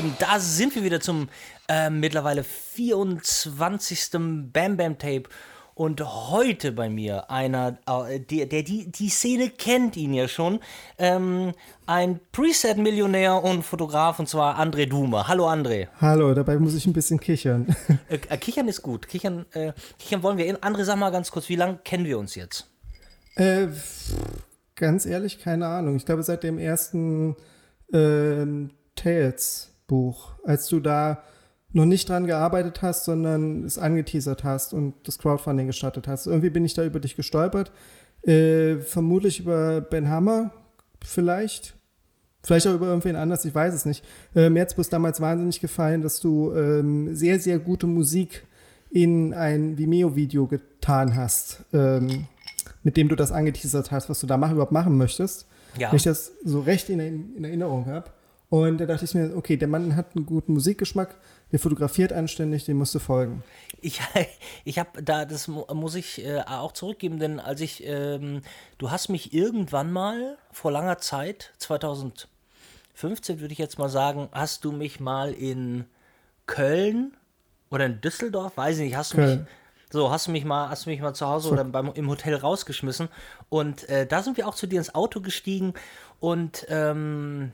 Lieben, da sind wir wieder zum äh, mittlerweile 24. Bam Bam Tape. Und heute bei mir einer, äh, der, der die, die Szene kennt ihn ja schon, ähm, ein Preset-Millionär und Fotograf, und zwar André Dume. Hallo André. Hallo, dabei muss ich ein bisschen kichern. Äh, äh, kichern ist gut. Kichern, äh, kichern wollen wir. André, sag mal ganz kurz, wie lange kennen wir uns jetzt? Äh, ganz ehrlich, keine Ahnung. Ich glaube, seit dem ersten ähm, Tales-Buch, als du da noch nicht dran gearbeitet hast, sondern es angeteasert hast und das Crowdfunding gestartet hast. Irgendwie bin ich da über dich gestolpert. Äh, vermutlich über Ben Hammer, vielleicht. Vielleicht auch über irgendwen anders, ich weiß es nicht. Äh, mir hat es damals wahnsinnig gefallen, dass du ähm, sehr, sehr gute Musik in ein Vimeo-Video getan hast, ähm, mit dem du das angeteasert hast, was du da mach, überhaupt machen möchtest. Ja. Wenn ich das so recht in, in Erinnerung habe. Und da dachte ich mir, okay, der Mann hat einen guten Musikgeschmack, der fotografiert anständig, dem musst du folgen. Ich, ich habe da, das muss ich äh, auch zurückgeben, denn als ich, ähm, du hast mich irgendwann mal vor langer Zeit, 2015 würde ich jetzt mal sagen, hast du mich mal in Köln oder in Düsseldorf, weiß ich nicht, hast du Köln. mich so, hast du mich mal, hast du mich mal zu Hause oder beim, im Hotel rausgeschmissen. Und äh, da sind wir auch zu dir ins Auto gestiegen und ähm,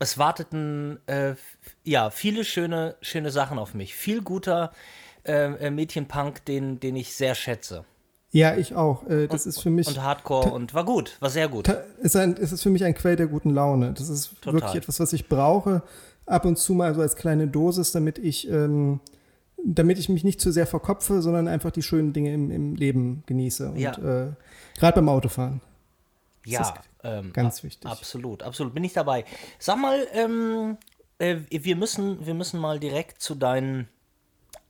es warteten äh, ja viele schöne, schöne Sachen auf mich. Viel guter äh, äh Mädchenpunk, den, den ich sehr schätze. Ja, ich auch. Äh, das und, ist für mich. Und Hardcore und war gut, war sehr gut. Ist ein, ist es für mich ein Quell der guten Laune. Das ist Total. wirklich etwas, was ich brauche, ab und zu mal so als kleine Dosis, damit ich, ähm, damit ich mich nicht zu sehr verkopfe, sondern einfach die schönen Dinge im, im Leben genieße. Und ja. äh, gerade beim Autofahren. Ja, ähm, Ganz wichtig. Absolut, absolut. Bin ich dabei. Sag mal, ähm, äh, wir, müssen, wir müssen mal direkt zu deinen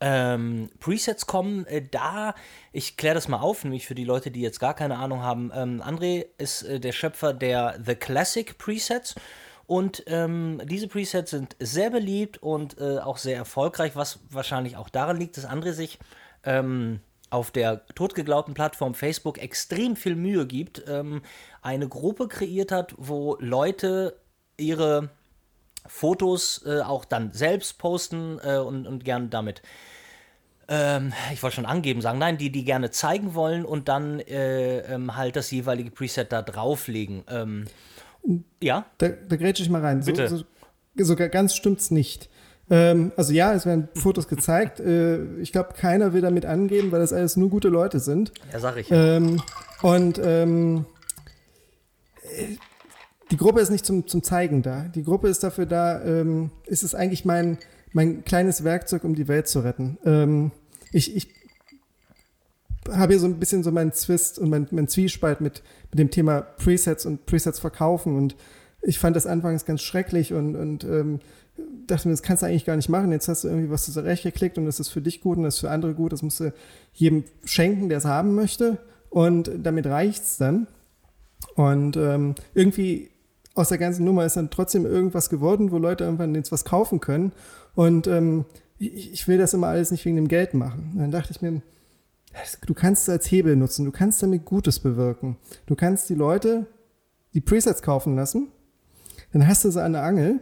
ähm, Presets kommen. Äh, da, ich kläre das mal auf, nämlich für die Leute, die jetzt gar keine Ahnung haben. Ähm, André ist äh, der Schöpfer der The Classic Presets. Und ähm, diese Presets sind sehr beliebt und äh, auch sehr erfolgreich, was wahrscheinlich auch daran liegt, dass André sich ähm, auf der totgeglaubten Plattform Facebook extrem viel Mühe gibt, ähm, eine Gruppe kreiert hat, wo Leute ihre Fotos äh, auch dann selbst posten äh, und, und gern damit ähm, ich wollte schon angeben sagen, nein, die, die gerne zeigen wollen und dann äh, ähm, halt das jeweilige Preset da drauflegen. Ähm, ja? Da, da grätsche ich mal rein. Bitte. So, so, so ganz stimmt's nicht. Ähm, also ja, es werden Fotos gezeigt. Äh, ich glaube, keiner will damit angeben, weil das alles nur gute Leute sind. Ja, sag ich. Ähm, und ähm, die Gruppe ist nicht zum, zum Zeigen da. Die Gruppe ist dafür da, ähm, ist es eigentlich mein, mein kleines Werkzeug, um die Welt zu retten. Ähm, ich, ich habe hier so ein bisschen so meinen Zwist und mein, mein Zwiespalt mit, mit dem Thema Presets und Presets verkaufen. Und ich fand das anfangs ganz schrecklich und, und ähm, dachte mir, das kannst du eigentlich gar nicht machen. Jetzt hast du irgendwie was zurechtgeklickt und das ist für dich gut und das ist für andere gut. Das musst du jedem schenken, der es haben möchte. Und damit reicht es dann. Und ähm, irgendwie aus der ganzen Nummer ist dann trotzdem irgendwas geworden, wo Leute irgendwann jetzt was kaufen können. Und ähm, ich, ich, will das immer alles nicht wegen dem Geld machen. Und dann dachte ich mir, du kannst es als Hebel nutzen, du kannst damit Gutes bewirken. Du kannst die Leute die Presets kaufen lassen, dann hast du sie an der Angel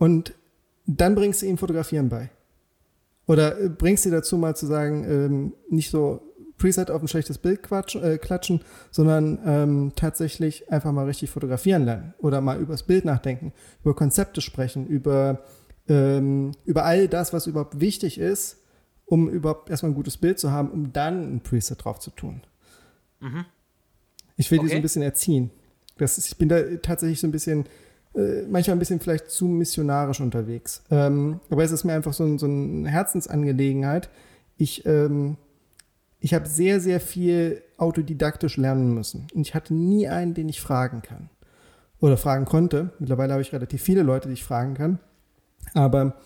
und dann bringst du ihnen Fotografieren bei. Oder äh, bringst sie dazu mal zu sagen, ähm, nicht so Preset auf ein schlechtes Bild quatsch, äh, klatschen, sondern ähm, tatsächlich einfach mal richtig fotografieren lernen oder mal übers Bild nachdenken, über Konzepte sprechen, über, ähm, über all das, was überhaupt wichtig ist, um überhaupt erstmal ein gutes Bild zu haben, um dann ein Preset drauf zu tun. Mhm. Ich will okay. die so ein bisschen erziehen. Das ist, ich bin da tatsächlich so ein bisschen äh, manchmal ein bisschen vielleicht zu missionarisch unterwegs. Ähm, aber es ist mir einfach so, ein, so eine Herzensangelegenheit. Ich, ähm, ich habe sehr, sehr viel autodidaktisch lernen müssen. Und ich hatte nie einen, den ich fragen kann. Oder fragen konnte. Mittlerweile habe ich relativ viele Leute, die ich fragen kann. Aber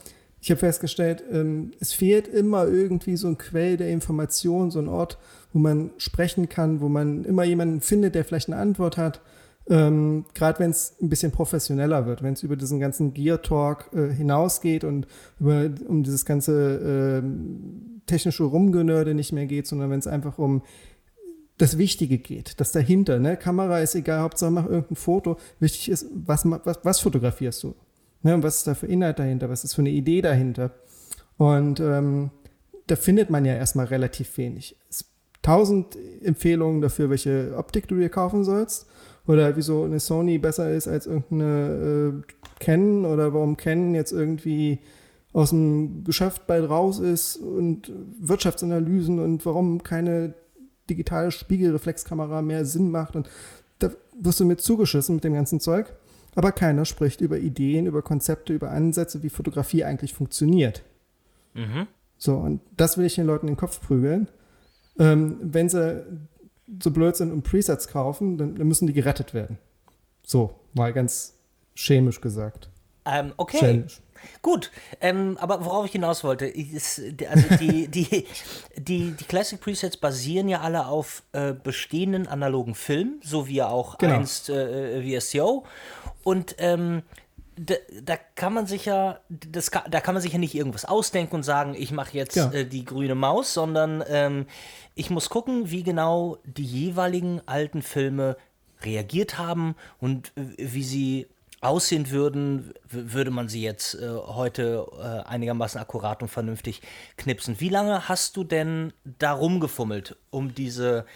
ich habe festgestellt, ähm, es fehlt immer irgendwie so ein Quell der Information, so ein Ort, wo man sprechen kann, wo man immer jemanden findet, der vielleicht eine Antwort hat. Ähm, Gerade wenn es ein bisschen professioneller wird, wenn es über diesen ganzen Gear Talk äh, hinausgeht und über, um dieses ganze äh, technische Rumgenörde nicht mehr geht, sondern wenn es einfach um das Wichtige geht, das dahinter, ne? Kamera ist egal, Hauptsache mach irgendein Foto. Wichtig ist, was, was, was fotografierst du? Ne, und was ist da für Inhalt dahinter? Was ist für eine Idee dahinter? Und ähm, da findet man ja erstmal relativ wenig. Es tausend Empfehlungen dafür, welche Optik du dir kaufen sollst. Oder wieso eine Sony besser ist als irgendeine äh, Canon oder warum Canon jetzt irgendwie aus dem Geschäft bald raus ist und Wirtschaftsanalysen und warum keine digitale Spiegelreflexkamera mehr Sinn macht. Und da wirst du mit zugeschissen mit dem ganzen Zeug. Aber keiner spricht über Ideen, über Konzepte, über Ansätze, wie Fotografie eigentlich funktioniert. Mhm. So, und das will ich den Leuten in den Kopf prügeln. Ähm, wenn sie so blöd sind und Presets kaufen, dann, dann, müssen die gerettet werden. So, mal ganz chemisch gesagt. Ähm, okay. Chemisch. Gut, ähm, aber worauf ich hinaus wollte, ist, also die, die, die, die Classic Presets basieren ja alle auf äh, bestehenden analogen Filmen, so wie auch genau. einst äh, VSCO. Und ähm, da, da, kann man sich ja, das, da kann man sich ja nicht irgendwas ausdenken und sagen, ich mache jetzt ja. äh, die grüne Maus, sondern ähm, ich muss gucken, wie genau die jeweiligen alten Filme reagiert haben und wie sie aussehen würden, würde man sie jetzt äh, heute äh, einigermaßen akkurat und vernünftig knipsen. Wie lange hast du denn da rumgefummelt, um diese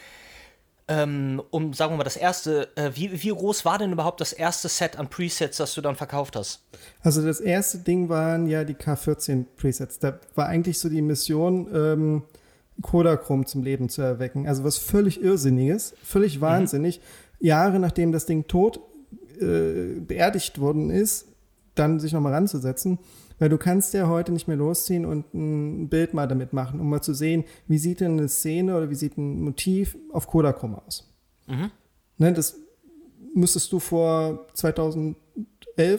ähm, um, sagen wir mal, das erste, äh, wie, wie groß war denn überhaupt das erste Set an Presets, das du dann verkauft hast? Also das erste Ding waren ja die K14 Presets. Da war eigentlich so die Mission, ähm, Kodachrom zum Leben zu erwecken. Also was völlig Irrsinniges, völlig mhm. wahnsinnig. Mhm. Jahre nachdem das Ding tot äh, beerdigt worden ist, dann sich nochmal ranzusetzen. Weil du kannst ja heute nicht mehr losziehen und ein Bild mal damit machen, um mal zu sehen, wie sieht denn eine Szene oder wie sieht ein Motiv auf Kodachrom aus. Mhm. Ne, das müsstest du vor 2011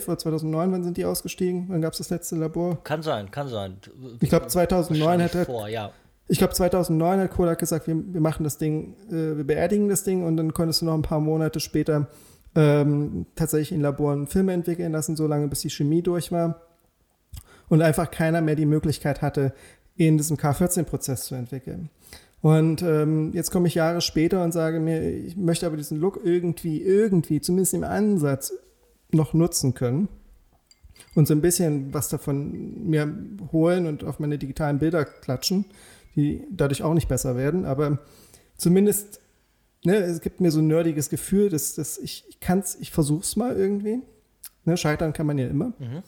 oder 2009, wann sind die ausgestiegen? Wann gab es das letzte Labor? Kann sein, kann sein. Ich glaube 2009 hat er, vor, ja. Ich glaube 2009 hat Kodak gesagt, wir, wir machen das Ding, äh, wir beerdigen das Ding und dann konntest du noch ein paar Monate später ähm, tatsächlich in Laboren Filme entwickeln lassen, so lange bis die Chemie durch war und einfach keiner mehr die Möglichkeit hatte, in diesem K14-Prozess zu entwickeln. Und ähm, jetzt komme ich Jahre später und sage mir, ich möchte aber diesen Look irgendwie, irgendwie, zumindest im Ansatz, noch nutzen können und so ein bisschen was davon mir holen und auf meine digitalen Bilder klatschen, die dadurch auch nicht besser werden, aber zumindest, ne, es gibt mir so ein nerdiges Gefühl, dass, dass ich, ich kann es, ich versuche es mal irgendwie. Ne, scheitern kann man ja immer. Mhm.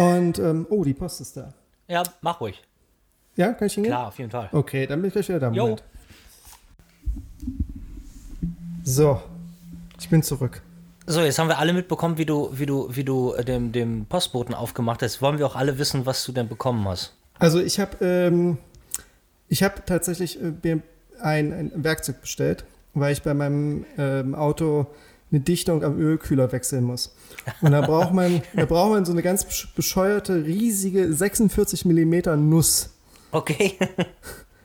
Und, ähm, oh, die Post ist da. Ja, mach ruhig. Ja, kann ich hingehen? Klar, auf jeden Fall. Okay, dann bin ich gleich wieder da. Moment. So, ich bin zurück. So, jetzt haben wir alle mitbekommen, wie du, wie du, wie du äh, dem, dem Postboten aufgemacht hast. Wollen wir auch alle wissen, was du denn bekommen hast? Also ich habe ähm, ich habe tatsächlich äh, mir ein, ein, Werkzeug bestellt, weil ich bei meinem ähm, Auto eine Dichtung am Ölkühler wechseln muss. Und da braucht man, da braucht man so eine ganz bescheuerte, riesige 46 Millimeter Nuss. Okay.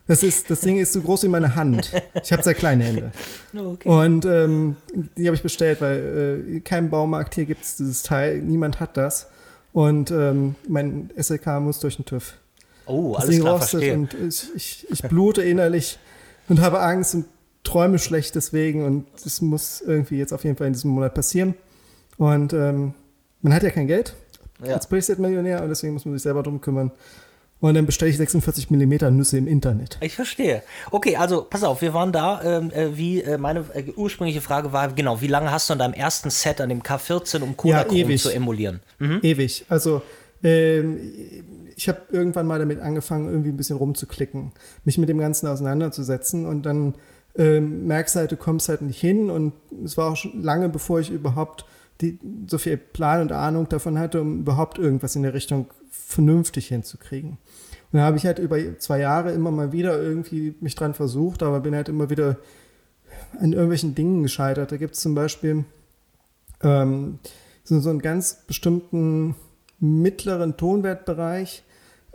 Das, ist, das Ding ist so groß wie meine Hand. Ich habe sehr kleine Hände. Okay. Und ähm, die habe ich bestellt, weil äh, kein Baumarkt hier gibt es dieses Teil. Niemand hat das. Und ähm, mein SLK muss durch den TÜV. Oh, das alles Ding klar, verstehe. Und ich, ich, ich blute innerlich und habe Angst und träume schlecht deswegen. Und das muss irgendwie jetzt auf jeden Fall in diesem Monat passieren. Und ähm, man hat ja kein Geld ja. als Preset-Millionär und deswegen muss man sich selber drum kümmern. Und dann bestelle ich 46 mm Nüsse im Internet. Ich verstehe. Okay, also pass auf, wir waren da, ähm, äh, wie äh, meine äh, ursprüngliche Frage war, genau, wie lange hast du an deinem ersten Set an dem K14, um Kodachrom ja, zu emulieren? Mhm. Ewig. Also ähm, ich habe irgendwann mal damit angefangen, irgendwie ein bisschen rumzuklicken, mich mit dem Ganzen auseinanderzusetzen und dann ähm, merkst halt, du kommst halt nicht hin und es war auch schon lange, bevor ich überhaupt die, so viel Plan und Ahnung davon hatte, um überhaupt irgendwas in der Richtung vernünftig hinzukriegen. Und da habe ich halt über zwei Jahre immer mal wieder irgendwie mich dran versucht, aber bin halt immer wieder an irgendwelchen Dingen gescheitert. Da gibt es zum Beispiel ähm, so, so einen ganz bestimmten mittleren Tonwertbereich,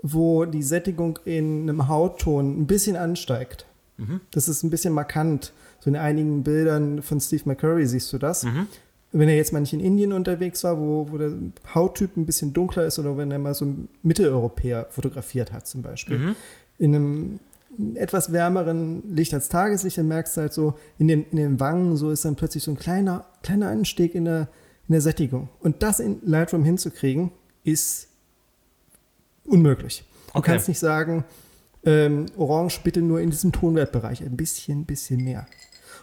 wo die Sättigung in einem Hautton ein bisschen ansteigt. Mhm. Das ist ein bisschen markant. So in einigen Bildern von Steve McCurry siehst du das. Mhm wenn er jetzt mal nicht in Indien unterwegs war, wo, wo der Hauttyp ein bisschen dunkler ist oder wenn er mal so einen Mitteleuropäer fotografiert hat zum Beispiel. Mhm. In einem etwas wärmeren Licht als Tageslicht, dann merkst du halt so, in den, in den Wangen, so ist dann plötzlich so ein kleiner, kleiner Anstieg in der, in der Sättigung. Und das in Lightroom hinzukriegen, ist unmöglich. Du okay. kannst nicht sagen, ähm, Orange bitte nur in diesem Tonwertbereich, ein bisschen, bisschen mehr.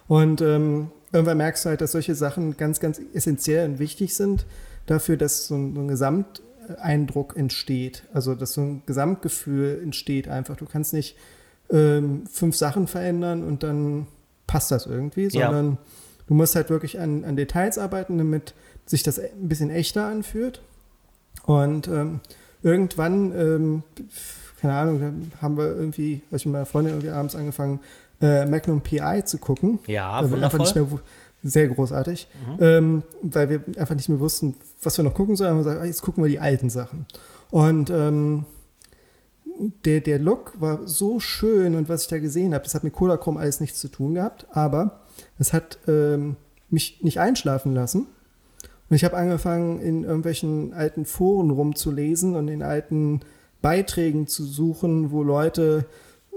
Und ähm, irgendwann merkst du halt, dass solche Sachen ganz, ganz essentiell und wichtig sind dafür, dass so ein, so ein Gesamteindruck entsteht. Also, dass so ein Gesamtgefühl entsteht einfach. Du kannst nicht ähm, fünf Sachen verändern und dann passt das irgendwie, sondern ja. du musst halt wirklich an, an Details arbeiten, damit sich das ein bisschen echter anfühlt. Und ähm, irgendwann, ähm, keine Ahnung, dann haben wir irgendwie, was ich mit meiner Freundin irgendwie abends angefangen, äh, Magnum PI zu gucken. Ja, weil wundervoll. Einfach nicht mehr, sehr großartig, mhm. ähm, weil wir einfach nicht mehr wussten, was wir noch gucken sollen. Wir haben gesagt, ah, jetzt gucken wir die alten Sachen. Und ähm, der, der Look war so schön und was ich da gesehen habe, das hat mit Kodachrom alles nichts zu tun gehabt, aber es hat ähm, mich nicht einschlafen lassen. Und ich habe angefangen, in irgendwelchen alten Foren rumzulesen und in alten Beiträgen zu suchen, wo Leute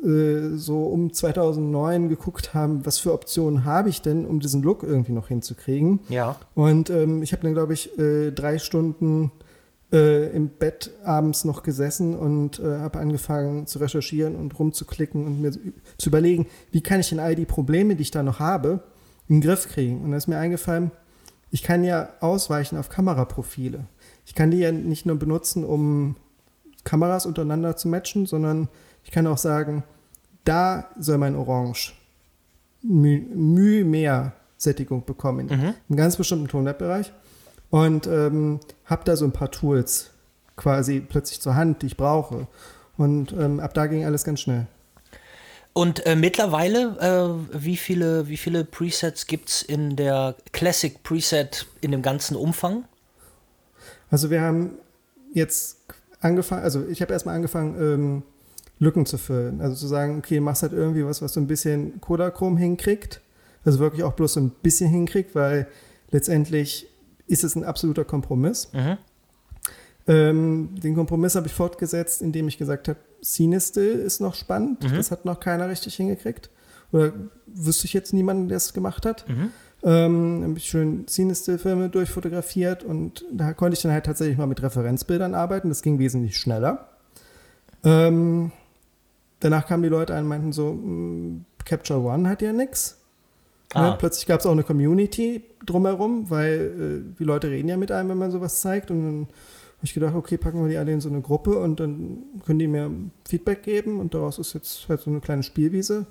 äh, so um 2009 geguckt haben, was für Optionen habe ich denn, um diesen Look irgendwie noch hinzukriegen. Ja. Und ähm, ich habe dann, glaube ich, äh, drei Stunden äh, im Bett abends noch gesessen und äh, habe angefangen zu recherchieren und rumzuklicken und mir zu überlegen, wie kann ich denn all die Probleme, die ich da noch habe, in den Griff kriegen. Und da ist mir eingefallen, ich kann ja ausweichen auf Kameraprofile. Ich kann die ja nicht nur benutzen, um Kameras untereinander zu matchen, sondern ich kann auch sagen, da soll mein Orange Mühe mehr Sättigung bekommen, mhm. einem ganz bestimmten Tonwertbereich. Und ähm, habe da so ein paar Tools quasi plötzlich zur Hand, die ich brauche. Und ähm, ab da ging alles ganz schnell. Und äh, mittlerweile, äh, wie, viele, wie viele Presets gibt es in der Classic Preset in dem ganzen Umfang? Also wir haben jetzt angefangen, also ich habe erstmal angefangen, ähm, Lücken zu füllen. Also zu sagen, okay, machst halt irgendwie was, was so ein bisschen Kodachrom hinkriegt. Also wirklich auch bloß so ein bisschen hinkriegt, weil letztendlich ist es ein absoluter Kompromiss. Mhm. Ähm, den Kompromiss habe ich fortgesetzt, indem ich gesagt habe, Scene-Still ist noch spannend. Mhm. Das hat noch keiner richtig hingekriegt. Oder wüsste ich jetzt niemanden, der es gemacht hat. Mhm. Ähm, habe ich schön Scene-Still-Filme durchfotografiert und da konnte ich dann halt tatsächlich mal mit Referenzbildern arbeiten. Das ging wesentlich schneller. Ähm, danach kamen die Leute ein und meinten so, hm, Capture One hat ja nichts. Ne, ah. Ne? Plötzlich gab es auch eine Community drumherum, weil äh, die Leute reden ja mit einem, wenn man sowas zeigt. Und dann habe ich gedacht, okay, packen wir die alle in so eine Gruppe und dann können die mir Feedback geben. Und daraus ist jetzt halt so eine kleine Spielwiese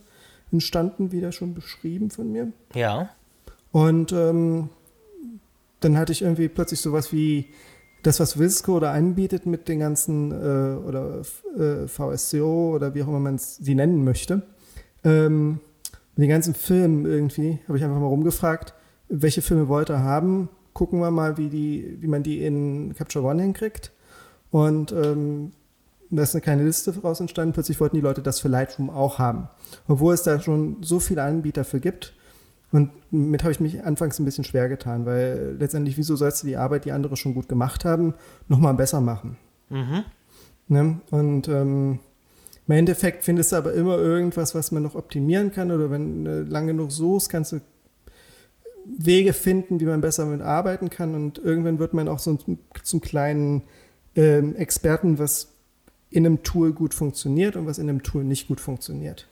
entstanden, wie da schon beschrieben von mir. Ja. Und ähm, dann hatte ich irgendwie plötzlich sowas wie das, was Visco oder anbietet mit den ganzen äh, oder äh, VSCO oder wie auch immer man sie nennen möchte. Ähm, mit den ganzen Filmen irgendwie habe ich einfach mal rumgefragt, welche Filme wollt ihr haben? Gucken wir mal, wie, die, wie man die in Capture One hinkriegt. Und ähm, da ist eine kleine Liste raus entstanden. Plötzlich wollten die Leute das für Lightroom auch haben. Obwohl es da schon so viele Anbieter für gibt. Und damit habe ich mich anfangs ein bisschen schwer getan, weil letztendlich, wieso sollst du die Arbeit, die andere schon gut gemacht haben, nochmal besser machen? Mhm. Ne? Und ähm, im Endeffekt findest du aber immer irgendwas, was man noch optimieren kann. Oder wenn du lang genug suchst, kannst du Wege finden, wie man besser mit arbeiten kann. Und irgendwann wird man auch so zum kleinen ähm, Experten, was in einem Tool gut funktioniert und was in einem Tool nicht gut funktioniert.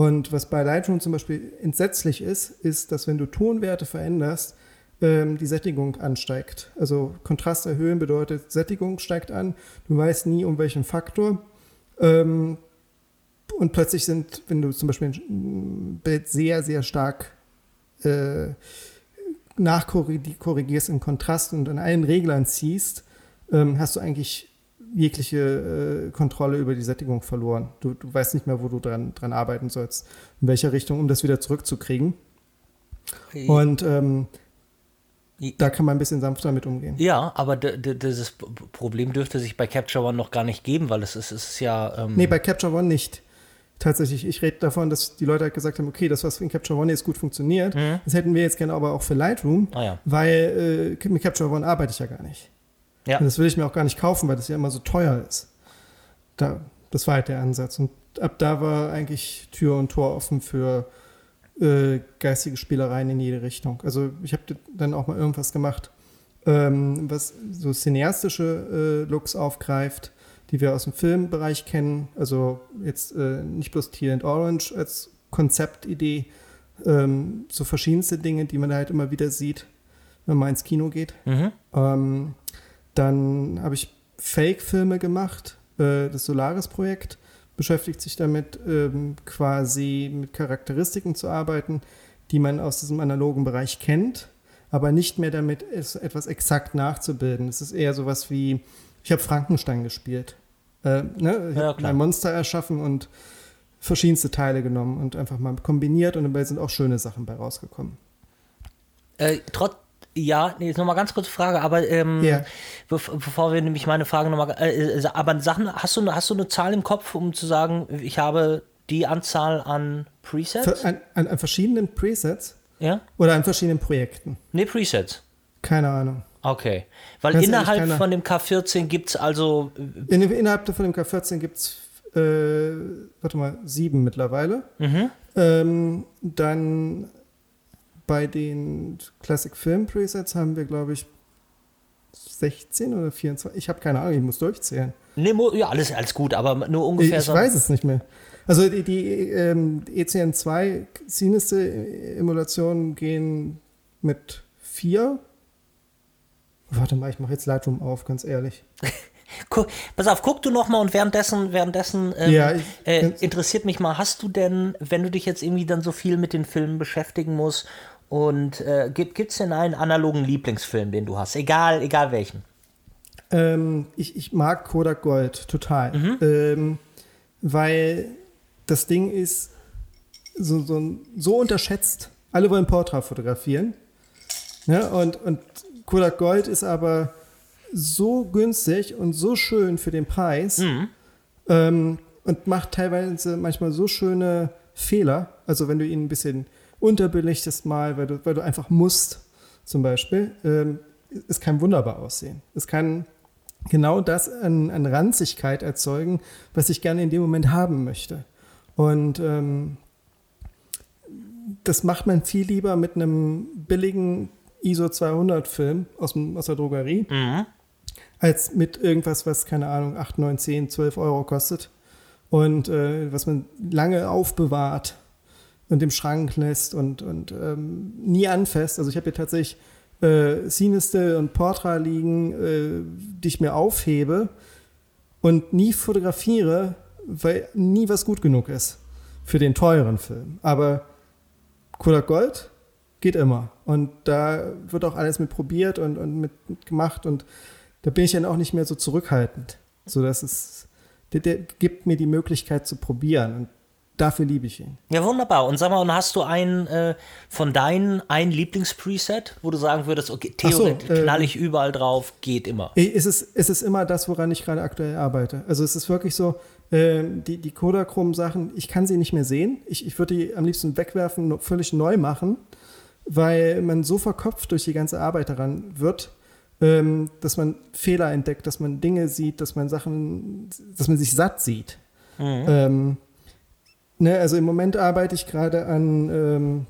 Und was bei Lightroom zum Beispiel entsetzlich ist, ist, dass wenn du Tonwerte veränderst, ähm, die Sättigung ansteigt. Also Kontrast erhöhen bedeutet, Sättigung steigt an. Du weißt nie, um welchen Faktor. Ähm, und plötzlich sind, wenn du zum Beispiel ein Bild sehr, sehr stark äh, nachkorrigierst im Kontrast und an allen Reglern ziehst, ähm, hast du eigentlich jegliche äh, Kontrolle über die Sättigung verloren. Du, du weißt nicht mehr, wo du dran, dran arbeiten sollst, in welcher Richtung, um das wieder zurückzukriegen. Und ähm, da kann man ein bisschen sanfter mit umgehen. Ja, aber dieses Problem dürfte sich bei Capture One noch gar nicht geben, weil es ist, es ist ja. Ähm nee, bei Capture One nicht. Tatsächlich, ich rede davon, dass die Leute halt gesagt haben, okay, das, was in Capture One jetzt gut funktioniert, mhm. das hätten wir jetzt gerne aber auch für Lightroom, ah, ja. weil äh, mit Capture One arbeite ich ja gar nicht. Ja. Und das will ich mir auch gar nicht kaufen, weil das ja immer so teuer ist. Da, das war halt der Ansatz. Und ab da war eigentlich Tür und Tor offen für äh, geistige Spielereien in jede Richtung. Also ich habe dann auch mal irgendwas gemacht ähm, was so cineastische äh, Looks aufgreift, die wir aus dem Filmbereich kennen. Also jetzt äh, nicht bloß Teal and Orange als Konzeptidee, ähm, so verschiedenste Dinge, die man halt immer wieder sieht, wenn man ins Kino geht. Mhm. Ähm, dann habe ich Fake-Filme gemacht. Äh, das Solaris-Projekt beschäftigt sich damit, ähm, quasi mit Charakteristiken zu arbeiten, die man aus diesem analogen Bereich kennt, aber nicht mehr damit, etwas exakt nachzubilden. Es ist eher sowas wie, ich habe Frankenstein gespielt. Äh, ne? Ich ja, habe ein Monster erschaffen und verschiedenste Teile genommen und einfach mal kombiniert und dabei sind auch schöne Sachen bei rausgekommen. Äh, trotz ja, nee, jetzt nochmal ganz kurze Frage, aber ähm, yeah. bev bevor wir nämlich meine Frage nochmal, äh, äh, aber Sachen, hast du, hast du eine Zahl im Kopf, um zu sagen, ich habe die Anzahl an Presets? An, an, an verschiedenen Presets? Ja. Oder an verschiedenen Projekten? Nee, Presets. Keine Ahnung. Okay. Weil Ganz innerhalb ehrlich, von dem K14 gibt es also. Äh, in, innerhalb von dem K14 gibt es, äh, warte mal, sieben mittlerweile. Mhm. Ähm, dann bei den Classic Film Presets haben wir, glaube ich, 16 oder 24. Ich habe keine Ahnung, ich muss durchzählen. Nee, ja, alles, alles gut, aber nur ungefähr. Ich, ich weiß es nicht mehr. Also die, die ähm, ECN2 Siniste-Emulationen gehen mit 4. Warte mal, ich mache jetzt Lightroom auf, ganz ehrlich. Guck, pass auf, guck du noch mal und währenddessen, währenddessen ähm, ja, ich, äh, interessiert mich mal, hast du denn, wenn du dich jetzt irgendwie dann so viel mit den Filmen beschäftigen musst und äh, gibt es denn einen analogen Lieblingsfilm, den du hast? Egal, egal welchen. Ähm, ich, ich mag Kodak Gold total. Mhm. Ähm, weil das Ding ist so, so, so unterschätzt. Alle wollen Portrait fotografieren. Ja, ne? und, und Kodak Gold ist aber so günstig und so schön für den Preis mhm. ähm, und macht teilweise manchmal so schöne Fehler. Also wenn du ihn ein bisschen unterbelichtest mal, weil du, weil du einfach musst, zum Beispiel, ähm, es kann wunderbar aussehen. Es kann genau das an, an Ranzigkeit erzeugen, was ich gerne in dem Moment haben möchte. Und ähm, das macht man viel lieber mit einem billigen ISO 200 Film aus, dem, aus der Drogerie, mhm. als mit irgendwas, was, keine Ahnung, 8, 9, 10, 12 Euro kostet und äh, was man lange aufbewahrt und im Schrank lässt und, und ähm, nie anfasst. Also ich habe hier tatsächlich äh, Cineste und Portra liegen, äh, die ich mir aufhebe und nie fotografiere, weil nie was gut genug ist für den teuren Film. Aber Kodak Gold geht immer. Und da wird auch alles mit probiert und, und mit, mit gemacht. Und da bin ich dann auch nicht mehr so zurückhaltend. So dass es, der, der gibt mir die Möglichkeit zu probieren. Und dafür liebe ich ihn. Ja, wunderbar. Und sag mal, und hast du einen äh, von deinen ein Lieblingspreset, wo du sagen würdest, okay, theoretisch so, äh, knall ich überall drauf, geht immer? Es ist, es ist immer das, woran ich gerade aktuell arbeite. Also es ist wirklich so, äh, die, die Kodachrom-Sachen, ich kann sie nicht mehr sehen. Ich, ich würde die am liebsten wegwerfen, völlig neu machen, weil man so verkopft durch die ganze Arbeit daran wird, ähm, dass man Fehler entdeckt, dass man Dinge sieht, dass man Sachen, dass man sich satt sieht. Mhm. Ähm, Ne, also im Moment arbeite ich gerade an, ähm,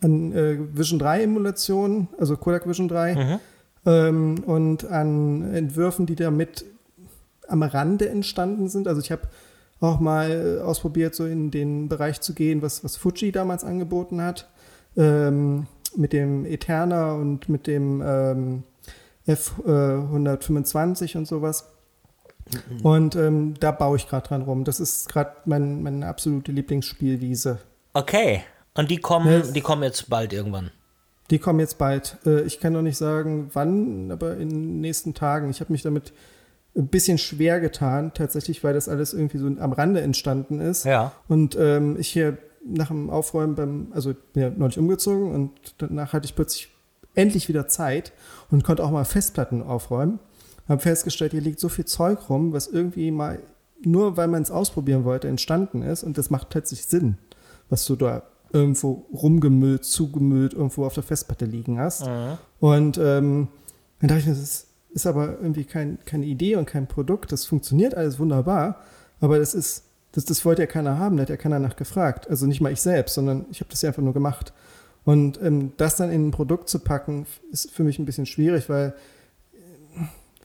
an äh, Vision 3 Emulationen, also Kodak Vision 3 mhm. ähm, und an Entwürfen, die damit am Rande entstanden sind. Also ich habe auch mal ausprobiert, so in den Bereich zu gehen, was, was Fuji damals angeboten hat, ähm, mit dem Eterna und mit dem ähm, F125 äh, und sowas. Mhm. Und ähm, da baue ich gerade dran rum. Das ist gerade mein, meine absolute Lieblingsspielwiese. Okay. Und die kommen, ja, die kommen jetzt bald irgendwann. Die kommen jetzt bald. Äh, ich kann noch nicht sagen, wann, aber in den nächsten Tagen. Ich habe mich damit ein bisschen schwer getan, tatsächlich, weil das alles irgendwie so am Rande entstanden ist. Ja. Und ähm, ich hier nach dem Aufräumen beim, also ich bin ja neulich umgezogen und danach hatte ich plötzlich endlich wieder Zeit und konnte auch mal Festplatten aufräumen habe festgestellt, hier liegt so viel Zeug rum, was irgendwie mal nur weil man es ausprobieren wollte, entstanden ist. Und das macht plötzlich Sinn, was du da irgendwo rumgemüllt, zugemüllt, irgendwo auf der Festplatte liegen hast. Mhm. Und ähm, dann dachte ich mir, das ist aber irgendwie kein, keine Idee und kein Produkt. Das funktioniert alles wunderbar, aber das ist, das, das wollte ja keiner haben, da hat ja keiner nach gefragt. Also nicht mal ich selbst, sondern ich habe das ja einfach nur gemacht. Und ähm, das dann in ein Produkt zu packen, ist für mich ein bisschen schwierig, weil,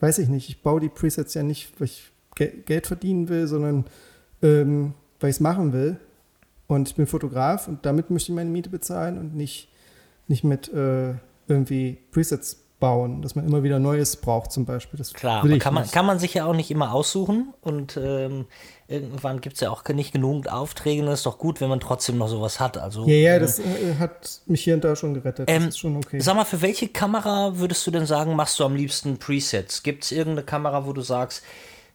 weiß ich nicht, ich baue die Presets ja nicht, weil ich Ge Geld verdienen will, sondern ähm, weil ich es machen will. Und ich bin Fotograf und damit möchte ich meine Miete bezahlen und nicht, nicht mit äh, irgendwie Presets bauen, dass man immer wieder Neues braucht zum Beispiel. Das Klar, kann man, kann man sich ja auch nicht immer aussuchen und ähm, irgendwann gibt es ja auch nicht genug Aufträge und es ist doch gut, wenn man trotzdem noch sowas hat. Also, ja, ja, ähm, das äh, hat mich hier und da schon gerettet. Ähm, das ist schon okay. Sag mal, für welche Kamera würdest du denn sagen, machst du am liebsten Presets? Gibt es irgendeine Kamera, wo du sagst,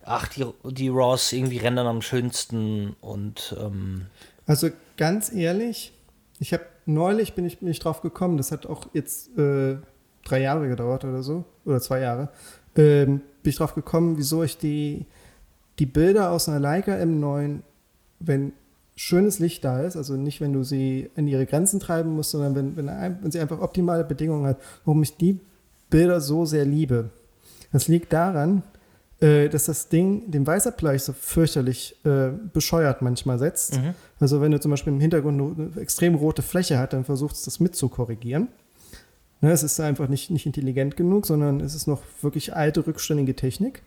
ach, die, die RAWs irgendwie rendern am schönsten und ähm Also ganz ehrlich, ich habe neulich bin ich, bin ich drauf gekommen, das hat auch jetzt äh, drei Jahre gedauert oder so, oder zwei Jahre, ähm, bin ich drauf gekommen, wieso ich die, die Bilder aus einer Leica M9, wenn schönes Licht da ist, also nicht, wenn du sie in ihre Grenzen treiben musst, sondern wenn, wenn, wenn sie einfach optimale Bedingungen hat, warum ich die Bilder so sehr liebe. Das liegt daran, äh, dass das Ding den Weißabgleich so fürchterlich äh, bescheuert manchmal setzt. Mhm. Also wenn du zum Beispiel im Hintergrund eine extrem rote Fläche hat, dann versucht es das mit zu korrigieren. Ne, es ist einfach nicht, nicht intelligent genug, sondern es ist noch wirklich alte, rückständige Technik.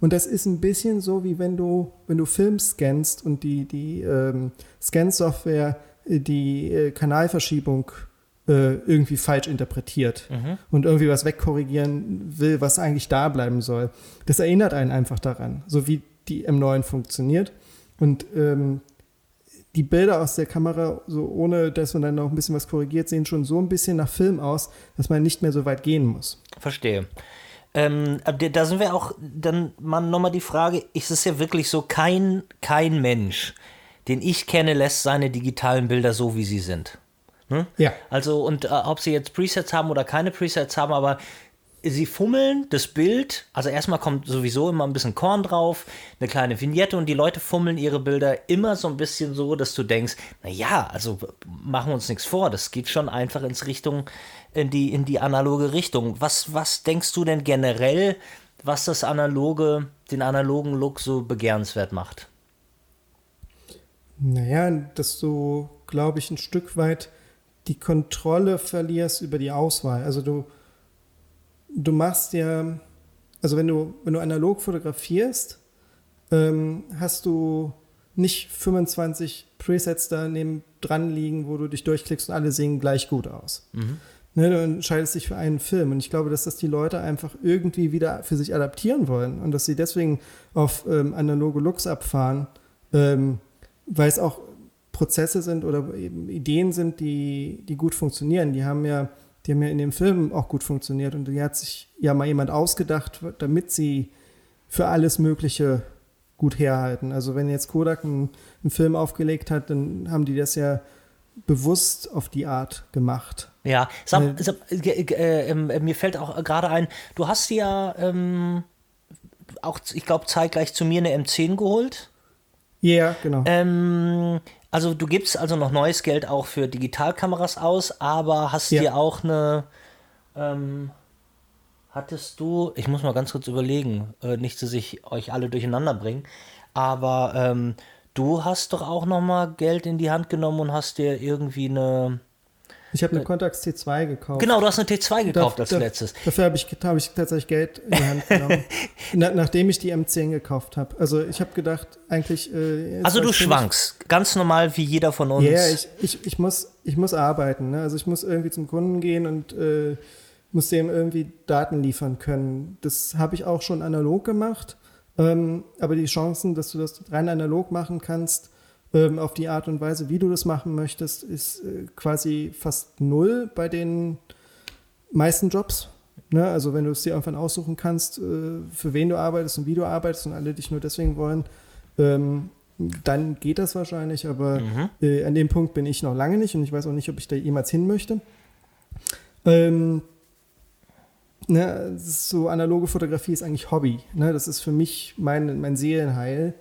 Und das ist ein bisschen so, wie wenn du, wenn du Film scannst und die, die ähm, Scan-Software äh, die äh, Kanalverschiebung äh, irgendwie falsch interpretiert mhm. und irgendwie was wegkorrigieren will, was eigentlich da bleiben soll. Das erinnert einen einfach daran, so wie die M9 funktioniert. Und ähm, die Bilder aus der Kamera, so ohne dass man dann noch ein bisschen was korrigiert, sehen schon so ein bisschen nach Film aus, dass man nicht mehr so weit gehen muss. Verstehe. Ähm, da sind wir auch, dann mal nochmal die Frage, ist es ja wirklich so, kein, kein Mensch, den ich kenne, lässt seine digitalen Bilder so, wie sie sind. Hm? Ja. Also, und äh, ob sie jetzt Presets haben oder keine Presets haben, aber sie fummeln das Bild, also erstmal kommt sowieso immer ein bisschen Korn drauf, eine kleine Vignette und die Leute fummeln ihre Bilder immer so ein bisschen so, dass du denkst, naja, also machen wir uns nichts vor, das geht schon einfach ins Richtung, in die, in die analoge Richtung. Was, was denkst du denn generell, was das analoge, den analogen Look so begehrenswert macht? Naja, dass du, glaube ich, ein Stück weit die Kontrolle verlierst über die Auswahl. Also du, du machst ja, also wenn du, wenn du analog fotografierst, ähm, hast du nicht 25 Presets da neben dran liegen, wo du dich durchklickst und alle sehen gleich gut aus. Mhm. Ne, du entscheidest dich für einen Film. Und ich glaube, dass das die Leute einfach irgendwie wieder für sich adaptieren wollen und dass sie deswegen auf ähm, analoge Looks abfahren, ähm, weil es auch Prozesse sind oder eben Ideen sind, die, die gut funktionieren. Die haben ja die haben ja in dem Film auch gut funktioniert und die hat sich ja mal jemand ausgedacht, damit sie für alles Mögliche gut herhalten. Also wenn jetzt Kodak einen, einen Film aufgelegt hat, dann haben die das ja bewusst auf die Art gemacht. Ja, sag, sag, äh, äh, äh, mir fällt auch gerade ein, du hast ja ähm, auch, ich glaube, zeitgleich zu mir eine M10 geholt. Ja, yeah, genau. Ähm, also du gibst also noch neues Geld auch für Digitalkameras aus, aber hast ja. dir auch eine ähm, hattest du, ich muss mal ganz kurz überlegen, äh, nicht, dass ich euch alle durcheinander bringe, aber ähm, du hast doch auch noch mal Geld in die Hand genommen und hast dir irgendwie eine ich habe eine Contax T2 gekauft. Genau, du hast eine T2 gekauft da, als da, letztes. Dafür habe ich, hab ich tatsächlich Geld in die Hand genommen, na, nachdem ich die M10 gekauft habe. Also ich habe gedacht, eigentlich... Äh, also du schwankst, ich, ganz normal wie jeder von uns. Ja, yeah, ich, ich, ich, muss, ich muss arbeiten. Ne? Also ich muss irgendwie zum Kunden gehen und äh, muss dem irgendwie Daten liefern können. Das habe ich auch schon analog gemacht. Ähm, aber die Chancen, dass du das rein analog machen kannst, ähm, auf die Art und Weise, wie du das machen möchtest, ist äh, quasi fast null bei den meisten Jobs. Ne? Also wenn du es dir irgendwann aussuchen kannst, äh, für wen du arbeitest und wie du arbeitest und alle dich nur deswegen wollen, ähm, dann geht das wahrscheinlich, aber mhm. äh, an dem Punkt bin ich noch lange nicht und ich weiß auch nicht, ob ich da jemals hin möchte. Ähm, ne, so analoge Fotografie ist eigentlich Hobby. Ne? Das ist für mich mein, mein Seelenheil.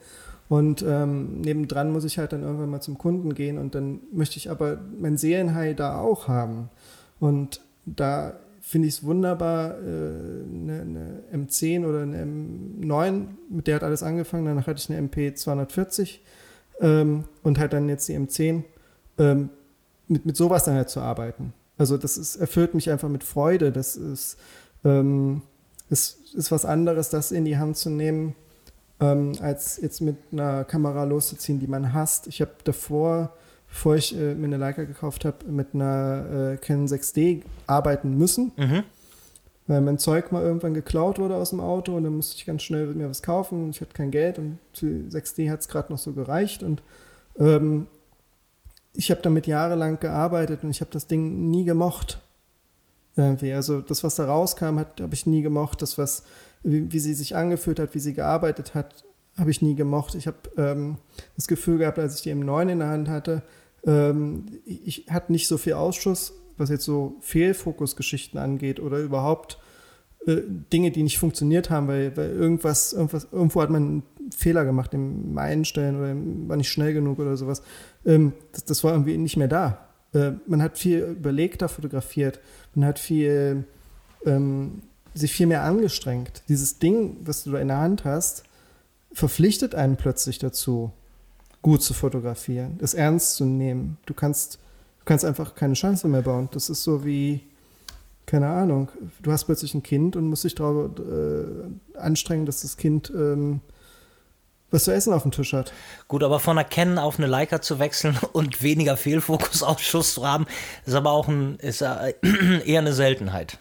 Und ähm, nebendran muss ich halt dann irgendwann mal zum Kunden gehen und dann möchte ich aber mein Seelenheil da auch haben. Und da finde ich es wunderbar, eine, äh, eine, M10 oder eine M9, mit der hat alles angefangen. Danach hatte ich eine MP 240 ähm, und halt dann jetzt die M10. Ähm, mit, mit sowas dann halt zu arbeiten. Also das ist, erfüllt mich einfach mit Freude. Das ist, ähm, ist, ist was anderes, das in die Hand zu nehmen, ähm, als jetzt mit einer Kamera loszuziehen, die man hasst. Ich habe davor, bevor ich äh, mir eine Leica gekauft habe, mit einer äh, Canon 6D arbeiten müssen. Mhm. Weil mein Zeug mal irgendwann geklaut wurde aus dem Auto und dann musste ich ganz schnell mir was kaufen und ich hatte kein Geld und für 6D hat es gerade noch so gereicht und ähm, ich habe damit jahrelang gearbeitet und ich habe das Ding nie gemocht. Irgendwie. Also das, was da rauskam, habe ich nie gemocht. Das, was, wie, wie, sie sich angefühlt hat, wie sie gearbeitet hat, habe ich nie gemocht. Ich habe ähm, das Gefühl gehabt, als ich die M9 in der Hand hatte, ähm, ich, ich hatte nicht so viel Ausschuss, was jetzt so Fehlfokusgeschichten angeht oder überhaupt äh, Dinge, die nicht funktioniert haben, weil, weil irgendwas, irgendwas, irgendwo hat man einen Fehler gemacht im Einstellen oder war nicht schnell genug oder sowas. Ähm, das, das, war irgendwie nicht mehr da. Äh, man hat viel überlegter fotografiert, man hat viel, ähm, sich viel mehr angestrengt. Dieses Ding, was du da in der Hand hast, verpflichtet einen plötzlich dazu, gut zu fotografieren, es ernst zu nehmen. Du kannst, du kannst einfach keine Chance mehr bauen. Das ist so wie, keine Ahnung, du hast plötzlich ein Kind und musst dich darauf äh, anstrengen, dass das Kind ähm, was zu essen auf dem Tisch hat. Gut, aber von einer Canon auf eine Leica zu wechseln und weniger Fehlfokusausschuss zu haben, ist aber auch ein, ist äh, eher eine Seltenheit.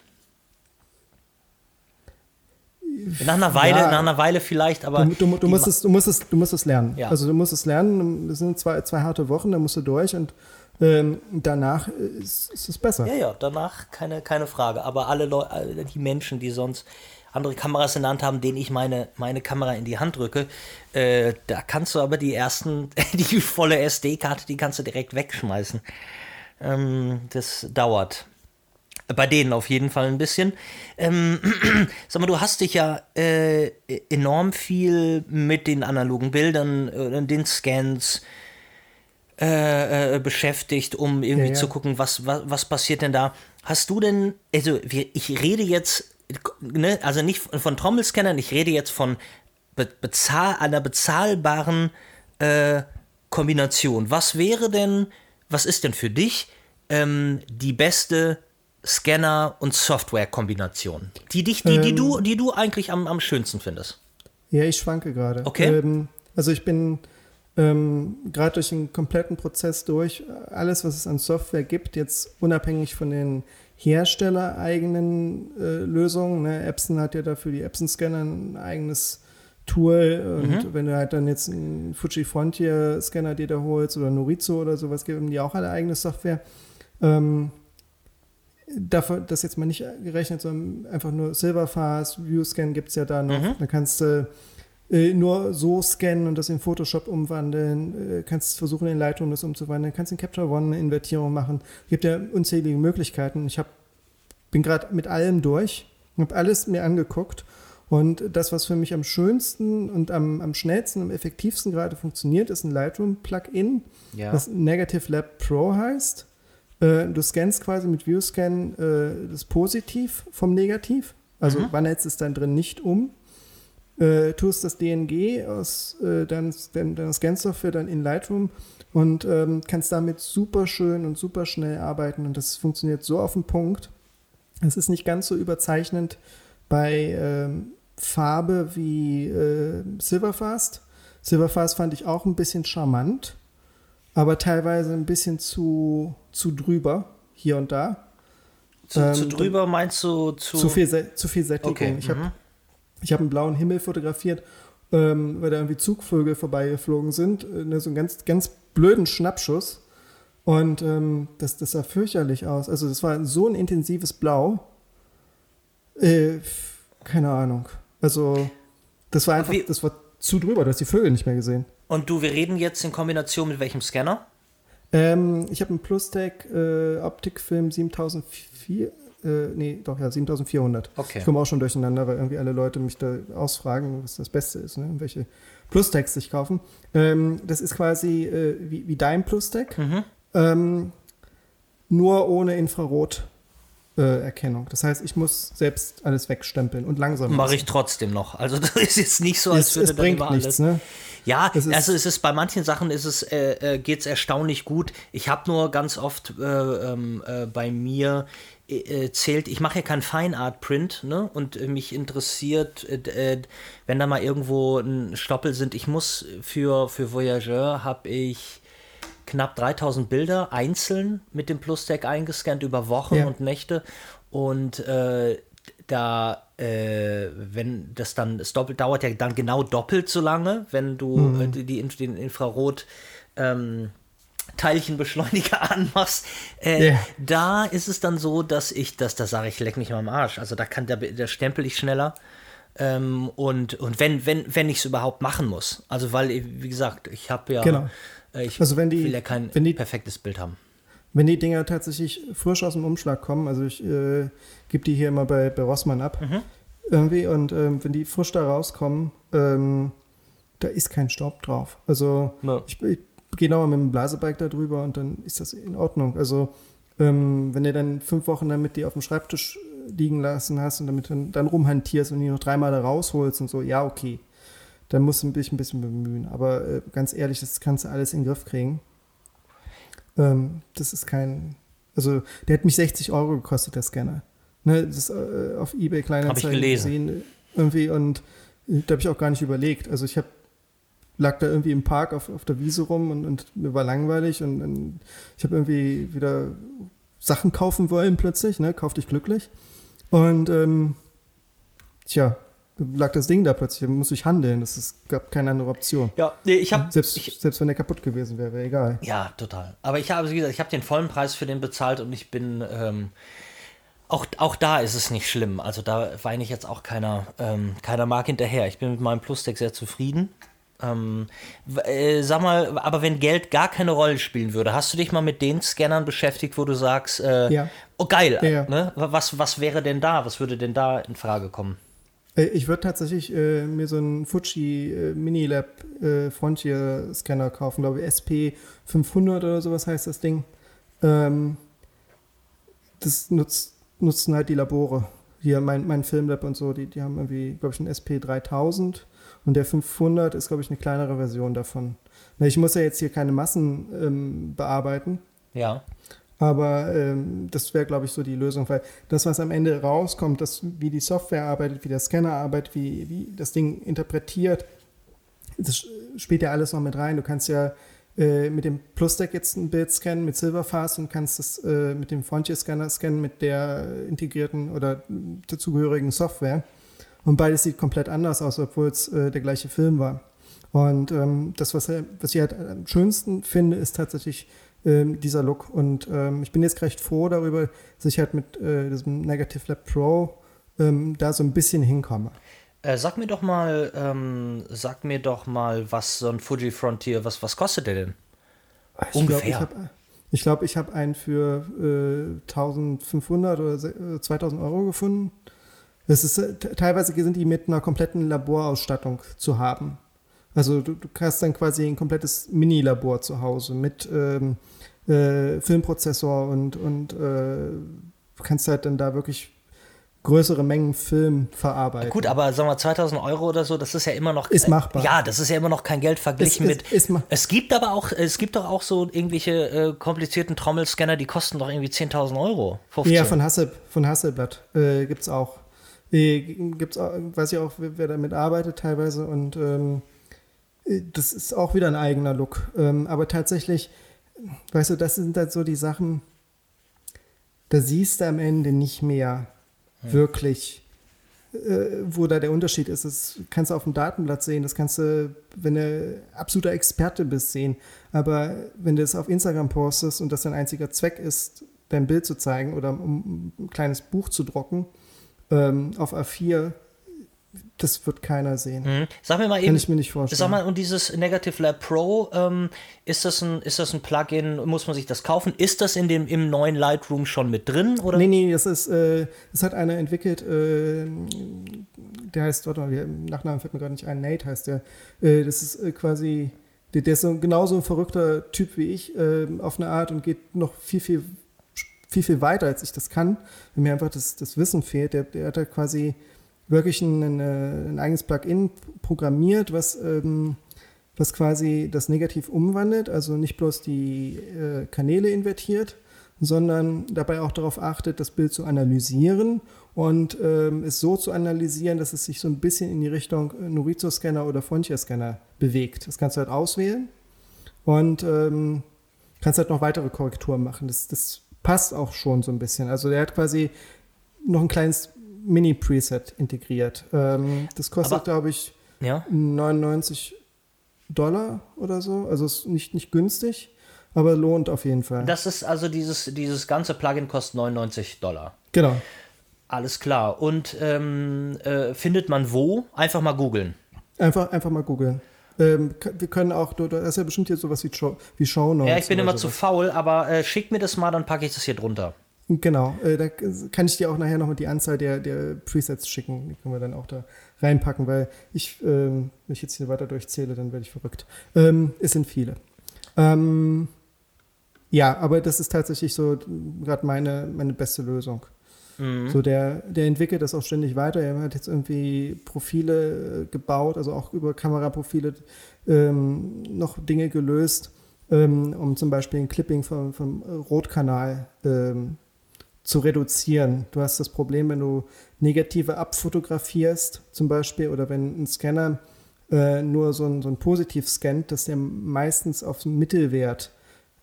Nach einer Weile, ja, nach einer Weile vielleicht, aber. Du, du, du musst, es, du, musst, es, du musst es lernen. Ja. Also du musst es lernen, das sind zwei, zwei harte Wochen, da musst du durch und ähm, danach ist, ist, es besser. Ja, ja, danach keine, keine Frage. Aber alle Leute, die Menschen, die sonst andere Kameras in der Hand haben, denen ich meine, meine Kamera in die Hand drücke, äh, da kannst du aber die ersten, die volle SD-Karte, die kannst du direkt wegschmeißen. Ähm, das dauert. Bei denen auf jeden Fall ein bisschen. Ähm, sag mal, du hast dich ja äh, enorm viel mit den analogen Bildern, äh, den Scans, äh, äh, beschäftigt, um irgendwie ja, ja. zu gucken, was, was, was passiert denn da. Hast du denn, also ich rede jetzt, ne, also nicht von Trommelscannern, ich rede jetzt von be bezahl einer bezahlbaren äh, Kombination. Was wäre denn, was ist denn für dich ähm, die beste Scanner- und Software-Kombination? Die, dich, die, die, ähm, du, die du eigentlich am, am schönsten findest? Ja, ich schwanke gerade. Okay. Ähm, also ich bin ähm, gerade durch den kompletten Prozess durch, alles, was es an Software gibt, jetzt unabhängig von den herstellereigenen äh, Lösungen. Ne? Epson hat ja dafür die Epson-Scanner ein eigenes Tool und mhm. wenn du halt dann jetzt einen Fuji Frontier Scanner dir da holst oder Norizo oder sowas, geben die auch alle eigene Software. Ähm, dafür, das jetzt mal nicht gerechnet, sondern einfach nur Silverfast, ViewScan gibt es ja da noch. Mhm. Da kannst du äh, nur so scannen und das in Photoshop umwandeln, äh, kannst versuchen in Lightroom das umzuwandeln, kannst in Capture One eine Invertierung machen. Es gibt ja unzählige Möglichkeiten. Ich hab, bin gerade mit allem durch, habe alles mir angeguckt und das, was für mich am schönsten und am, am schnellsten, am effektivsten gerade funktioniert, ist ein Lightroom-Plugin, ja. das Negative Lab Pro heißt. Äh, du scannst quasi mit ViewScan äh, das Positiv vom Negativ, also mhm. wandelt es dann drin nicht um äh, tust das DNG aus äh, deines, deiner Scan-Software dann in Lightroom und ähm, kannst damit super schön und super schnell arbeiten und das funktioniert so auf den Punkt. Es ist nicht ganz so überzeichnend bei ähm, Farbe wie äh, Silverfast. Silverfast fand ich auch ein bisschen charmant, aber teilweise ein bisschen zu, zu drüber hier und da. Zu, ähm, zu drüber meinst du zu, zu viel, zu viel Sättigung. Okay. Ich habe mhm. Ich habe einen blauen Himmel fotografiert, ähm, weil da irgendwie Zugvögel vorbeigeflogen sind. Äh, so einen ganz, ganz blöden Schnappschuss. Und ähm, das, das sah fürchterlich aus. Also das war so ein intensives Blau. Äh, keine Ahnung. Also das war einfach, das war zu drüber, du hast die Vögel nicht mehr gesehen. Und du, wir reden jetzt in Kombination mit welchem Scanner? Ähm, ich habe einen Plustec äh, Optikfilm 7004, äh, nee, doch, ja, 7400. Okay. Ich komme auch schon durcheinander, weil irgendwie alle Leute mich da ausfragen, was das Beste ist, ne? welche Plus-Tags sich kaufen. Ähm, das ist quasi äh, wie, wie dein Plus-Tag, mhm. ähm, nur ohne Infrarot. Erkennung. Das heißt, ich muss selbst alles wegstempeln und langsam. Mache ich trotzdem noch. Also das ist jetzt nicht so, als es, würde es bringt dann nichts, Ne? Ja, es also es ist bei manchen Sachen ist es äh, äh geht es erstaunlich gut. Ich habe nur ganz oft äh, ähm, äh, bei mir äh, zählt, ich mache ja kein Fine Art Print, ne? Und mich interessiert, wenn da mal irgendwo ein Stoppel sind. Ich muss für für Voyageur habe ich knapp 3000 Bilder einzeln mit dem Plus-Deck eingescannt über Wochen ja. und Nächte. Und äh, da, äh, wenn das dann, es doppelt, dauert ja dann genau doppelt so lange, wenn du mhm. äh, die, den Infrarot ähm, Teilchenbeschleuniger anmachst, äh, yeah. da ist es dann so, dass ich das, da sage ich, leck mich mal am Arsch. Also da kann der, der stempel ich schneller. Ähm, und und wenn, wenn, wenn ich es überhaupt machen muss. Also weil, wie gesagt, ich habe ja genau. Äh, ich also wenn die, will ja kein wenn die, perfektes Bild haben. Wenn die Dinger tatsächlich frisch aus dem Umschlag kommen, also ich äh, gebe die hier immer bei, bei Rossmann ab, mhm. irgendwie, und ähm, wenn die frisch da rauskommen, ähm, da ist kein Staub drauf. Also no. ich, ich gehe nochmal mit dem Blasebike da drüber und dann ist das in Ordnung. Also ähm, wenn du dann fünf Wochen damit die auf dem Schreibtisch liegen lassen hast und damit dann, dann rumhantierst und die noch dreimal da rausholst und so, ja, okay dann musst du dich ein bisschen bemühen. Aber äh, ganz ehrlich, das kannst du alles in den Griff kriegen. Ähm, das ist kein, also der hat mich 60 Euro gekostet, der Scanner. Ne, das äh, auf eBay Kleinanzeigen gesehen irgendwie und äh, da habe ich auch gar nicht überlegt. Also ich habe lag da irgendwie im Park auf, auf der Wiese rum und, und mir war langweilig und, und ich habe irgendwie wieder Sachen kaufen wollen plötzlich, ne, kauf dich glücklich. Und ähm, tja, lag das Ding da plötzlich, muss ich handeln. Es gab keine andere Option. Ja, nee, ich habe selbst, selbst wenn der kaputt gewesen wäre, wäre egal. Ja, total. Aber ich habe, wie gesagt, ich habe den vollen Preis für den bezahlt und ich bin ähm, auch, auch da ist es nicht schlimm. Also da weine ich jetzt auch keiner, ähm, keiner Mark hinterher. Ich bin mit meinem Plus-Deck sehr zufrieden. Ähm, äh, sag mal, aber wenn Geld gar keine Rolle spielen würde, hast du dich mal mit den Scannern beschäftigt, wo du sagst, äh, ja. oh geil, ja, ja. Ne? Was, was wäre denn da? Was würde denn da in Frage kommen? Äh, ich würde tatsächlich äh, mir so einen Fuji äh, Minilab äh, Frontier Scanner kaufen, glaube ich, SP 500 oder sowas heißt das Ding. Ähm, das nutzt, nutzen halt die Labore. Hier mein, mein Filmlab und so, die, die haben irgendwie, glaube ich, einen SP 3000 und der 500 ist, glaube ich, eine kleinere Version davon. Ich muss ja jetzt hier keine Massen ähm, bearbeiten. Ja. Aber ähm, das wäre, glaube ich, so die Lösung, weil das, was am Ende rauskommt, das, wie die Software arbeitet, wie der Scanner arbeitet, wie, wie das Ding interpretiert, das spielt ja alles noch mit rein. Du kannst ja äh, mit dem Plus-Deck jetzt ein Bild scannen mit Silverfast und kannst es äh, mit dem Frontier-Scanner scannen mit der integrierten oder dazugehörigen Software. Und beides sieht komplett anders aus, obwohl es äh, der gleiche Film war. Und ähm, das, was, was ich halt am schönsten finde, ist tatsächlich ähm, dieser Look. Und ähm, ich bin jetzt recht froh darüber, dass ich halt mit äh, diesem Negative Lab Pro ähm, da so ein bisschen hinkomme. Äh, sag mir doch mal, ähm, sag mir doch mal, was so ein Fuji Frontier, was, was kostet der denn? Ich Ungefähr. Glaub, ich glaube, ich habe hab einen für äh, 1500 oder 2000 äh, Euro gefunden. Das ist, äh, teilweise sind die mit einer kompletten Laborausstattung zu haben. Also du, du hast dann quasi ein komplettes Mini-Labor zu Hause mit ähm, äh, Filmprozessor und, und äh, kannst halt dann da wirklich größere Mengen Film verarbeiten. Gut, aber sagen wir 2000 Euro oder so, das ist ja immer noch ist machbar. Ja, das ist ja immer noch kein Geld verglichen ist, mit. Ist, ist es gibt aber auch, es gibt doch auch so irgendwelche äh, komplizierten Trommelscanner, die kosten doch irgendwie 10.000 Euro. 15. Ja, von Hassel, von Hasselblatt äh, gibt's auch. Gibt's auch, weiß ich auch, wer, damit arbeitet teilweise und ähm, äh, das ist auch wieder ein eigener Look. Ähm, aber tatsächlich, weißt du, das sind halt so die Sachen, da siehst du am Ende nicht mehr ja. wirklich, äh, wo da der Unterschied ist. Das kannst du auf dem Datenblatt sehen, das kannst du, wenn du absoluter Experte bist, sehen. Aber wenn du es auf Instagram postest und das dein einziger Zweck ist, dein Bild zu zeigen oder um ein kleines Buch zu drucken ähm, auf A4, das wird keiner sehen. Mhm. Sag mir mal eben. Kann ich mir nicht vorstellen. Sag mal, und dieses Negative Lab Pro, ähm, ist, das ein, ist das ein Plugin? Muss man sich das kaufen? Ist das in dem, im neuen Lightroom schon mit drin? Oder? Nee, nee, das ist, äh, das hat einer entwickelt, äh, der heißt, warte mal, im Nachnamen fällt mir gerade nicht ein, Nate heißt der. Äh, das ist äh, quasi, der, der, ist so genauso ein verrückter Typ wie ich, äh, auf eine Art und geht noch viel, viel viel, viel weiter, als ich das kann, wenn mir einfach das, das Wissen fehlt. Der, der hat da quasi wirklich ein, ein, eigenes Plugin programmiert, was, ähm, was quasi das Negativ umwandelt, also nicht bloß die äh, Kanäle invertiert, sondern dabei auch darauf achtet, das Bild zu analysieren und ähm, es so zu analysieren, dass es sich so ein bisschen in die Richtung Norizo-Scanner oder Frontier-Scanner bewegt. Das kannst du halt auswählen und ähm, kannst halt noch weitere Korrekturen machen. Das, das passt auch schon so ein bisschen. Also der hat quasi noch ein kleines Mini-Preset integriert. Ähm, das kostet, glaube ich, ja? 99 Dollar oder so. Also ist nicht, nicht günstig, aber lohnt auf jeden Fall. Das ist also dieses, dieses ganze Plugin kostet 99 Dollar. Genau. Alles klar. Und ähm, äh, findet man wo? Einfach mal googeln. Einfach, einfach mal googeln. Ähm, wir können auch, du, du hast ja bestimmt hier sowas wie, Show, wie Show Notes. Ja, ich bin immer sowas. zu faul, aber äh, schick mir das mal, dann packe ich das hier drunter. Genau, äh, da kann ich dir auch nachher noch die Anzahl der, der Presets schicken. Die können wir dann auch da reinpacken, weil ich, ähm, wenn ich jetzt hier weiter durchzähle, dann werde ich verrückt. Ähm, es sind viele. Ähm, ja, aber das ist tatsächlich so gerade meine, meine beste Lösung. Mhm. So, der, der entwickelt das auch ständig weiter. Er hat jetzt irgendwie Profile äh, gebaut, also auch über Kameraprofile ähm, noch Dinge gelöst, ähm, um zum Beispiel ein Clipping vom, vom Rotkanal ähm, zu reduzieren. Du hast das Problem, wenn du Negative abfotografierst, zum Beispiel, oder wenn ein Scanner äh, nur so ein, so ein Positiv scannt, dass der meistens auf den Mittelwert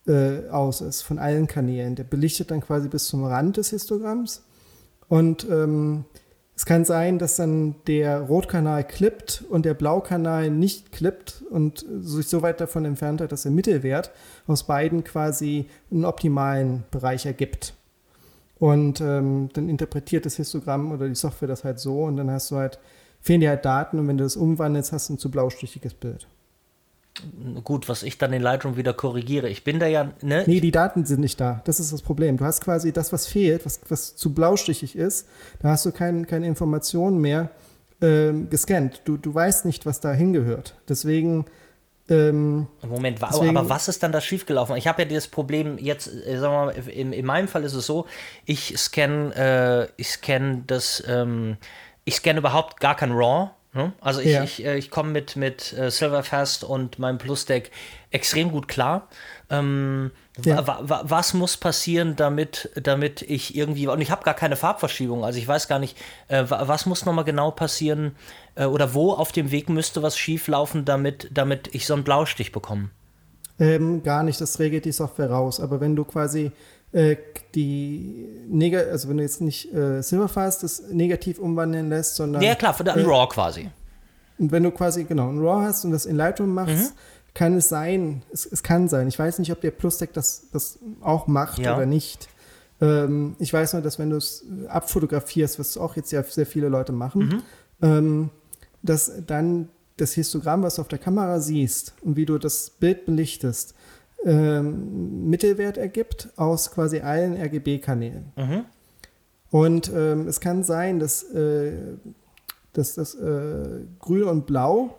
äh, aus ist von allen Kanälen. Der belichtet dann quasi bis zum Rand des Histogramms und ähm, es kann sein, dass dann der Rotkanal klippt und der Blaukanal nicht klippt und sich so weit davon entfernt hat, dass der Mittelwert aus beiden quasi einen optimalen Bereich ergibt. Und ähm, dann interpretiert das Histogramm oder die Software das halt so und dann hast du halt, fehlen dir halt Daten und wenn du das umwandelst, hast du ein zu blaustichiges Bild. Gut, was ich dann in Lightroom wieder korrigiere. Ich bin da ja, ne? Nee, die Daten sind nicht da. Das ist das Problem. Du hast quasi das, was fehlt, was, was zu blaustichig ist, da hast du kein, keine Informationen mehr ähm, gescannt. Du, du weißt nicht, was da hingehört. Deswegen. Ähm, Moment, deswegen, aber was ist dann da schiefgelaufen? Ich habe ja dieses Problem jetzt, äh, sagen wir mal, in, in, meinem Fall ist es so, ich scanne, äh, ich scanne das, ähm, ich scanne überhaupt gar kein RAW? Also ich, ja. ich, äh, ich komme mit, mit äh, Silverfast und meinem Plus-Deck extrem gut klar. Ähm, ja. was muss passieren, damit, damit ich irgendwie, und ich habe gar keine Farbverschiebung, also ich weiß gar nicht, äh, was muss nochmal genau passieren äh, oder wo auf dem Weg müsste was schieflaufen, damit, damit ich so einen Blaustich bekomme? Ähm, gar nicht, das regelt die Software raus. Aber wenn du quasi äh, die Neg also wenn du jetzt nicht äh, Silverfast das negativ umwandeln lässt, sondern. Ja, klar, für den äh, RAW quasi. Und wenn du quasi, genau, ein RAW hast und das in Lightroom machst, mhm. kann es sein, es, es, kann sein. Ich weiß nicht, ob der Plus-Deck das, das auch macht ja. oder nicht. Ähm, ich weiß nur, dass wenn du es abfotografierst, was auch jetzt ja sehr viele Leute machen, mhm. ähm, dass dann das Histogramm, was du auf der Kamera siehst und wie du das Bild belichtest, ähm, Mittelwert ergibt aus quasi allen RGB-Kanälen. Mhm. Und ähm, es kann sein, dass, äh, dass das äh, Grün und Blau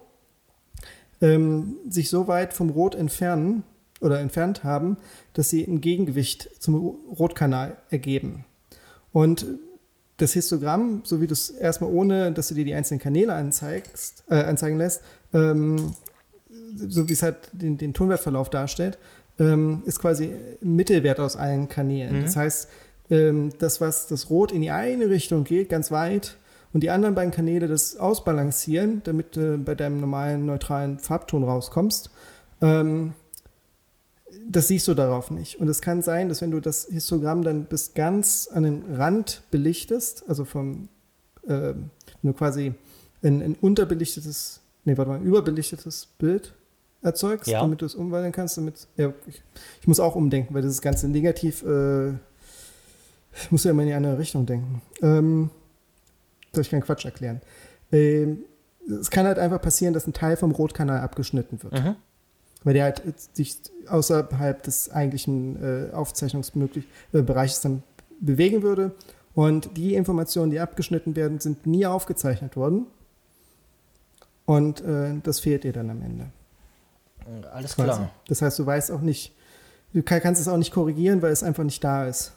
ähm, sich so weit vom Rot entfernen oder entfernt haben, dass sie ein Gegengewicht zum Rotkanal ergeben. Und das Histogramm, so wie du es erstmal ohne, dass du dir die einzelnen Kanäle anzeigst, äh, anzeigen lässt, ähm, so wie es halt den, den Tonwertverlauf darstellt, ähm, ist quasi Mittelwert aus allen Kanälen. Mhm. Das heißt, ähm, das, was das Rot in die eine Richtung geht, ganz weit, und die anderen beiden Kanäle das ausbalancieren, damit du bei deinem normalen neutralen Farbton rauskommst, ähm, das siehst du darauf nicht. Und es kann sein, dass wenn du das Histogramm dann bis ganz an den Rand belichtest, also vom, äh, nur quasi ein, ein unterbelichtetes, nee, warte mal, ein überbelichtetes Bild erzeugst, ja. damit du es umwandeln kannst. Damit, ja, ich, ich, muss auch umdenken, weil das ganze Negativ, äh, ich muss ja immer in die andere Richtung denken. Ähm, soll ich keinen Quatsch erklären. Ähm, es kann halt einfach passieren, dass ein Teil vom Rotkanal abgeschnitten wird. Mhm. Weil der halt sich außerhalb des eigentlichen äh, Aufzeichnungsbereiches äh, dann bewegen würde. Und die Informationen, die abgeschnitten werden, sind nie aufgezeichnet worden. Und äh, das fehlt dir dann am Ende. Alles klar. Das heißt, du weißt auch nicht, du kannst es auch nicht korrigieren, weil es einfach nicht da ist.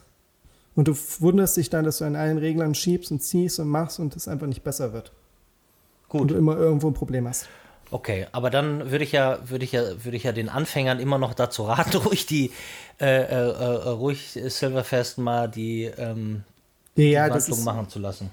Und du wunderst dich dann, dass du an allen Reglern schiebst und ziehst und machst und es einfach nicht besser wird. Gut. Und du immer irgendwo ein Problem hast. Okay, aber dann würde ich ja, würde ich ja, würde ich ja den Anfängern immer noch dazu raten, ruhig die, äh, äh, äh ruhig Silverfest mal die, ähm, ja, die Wandlung machen zu lassen.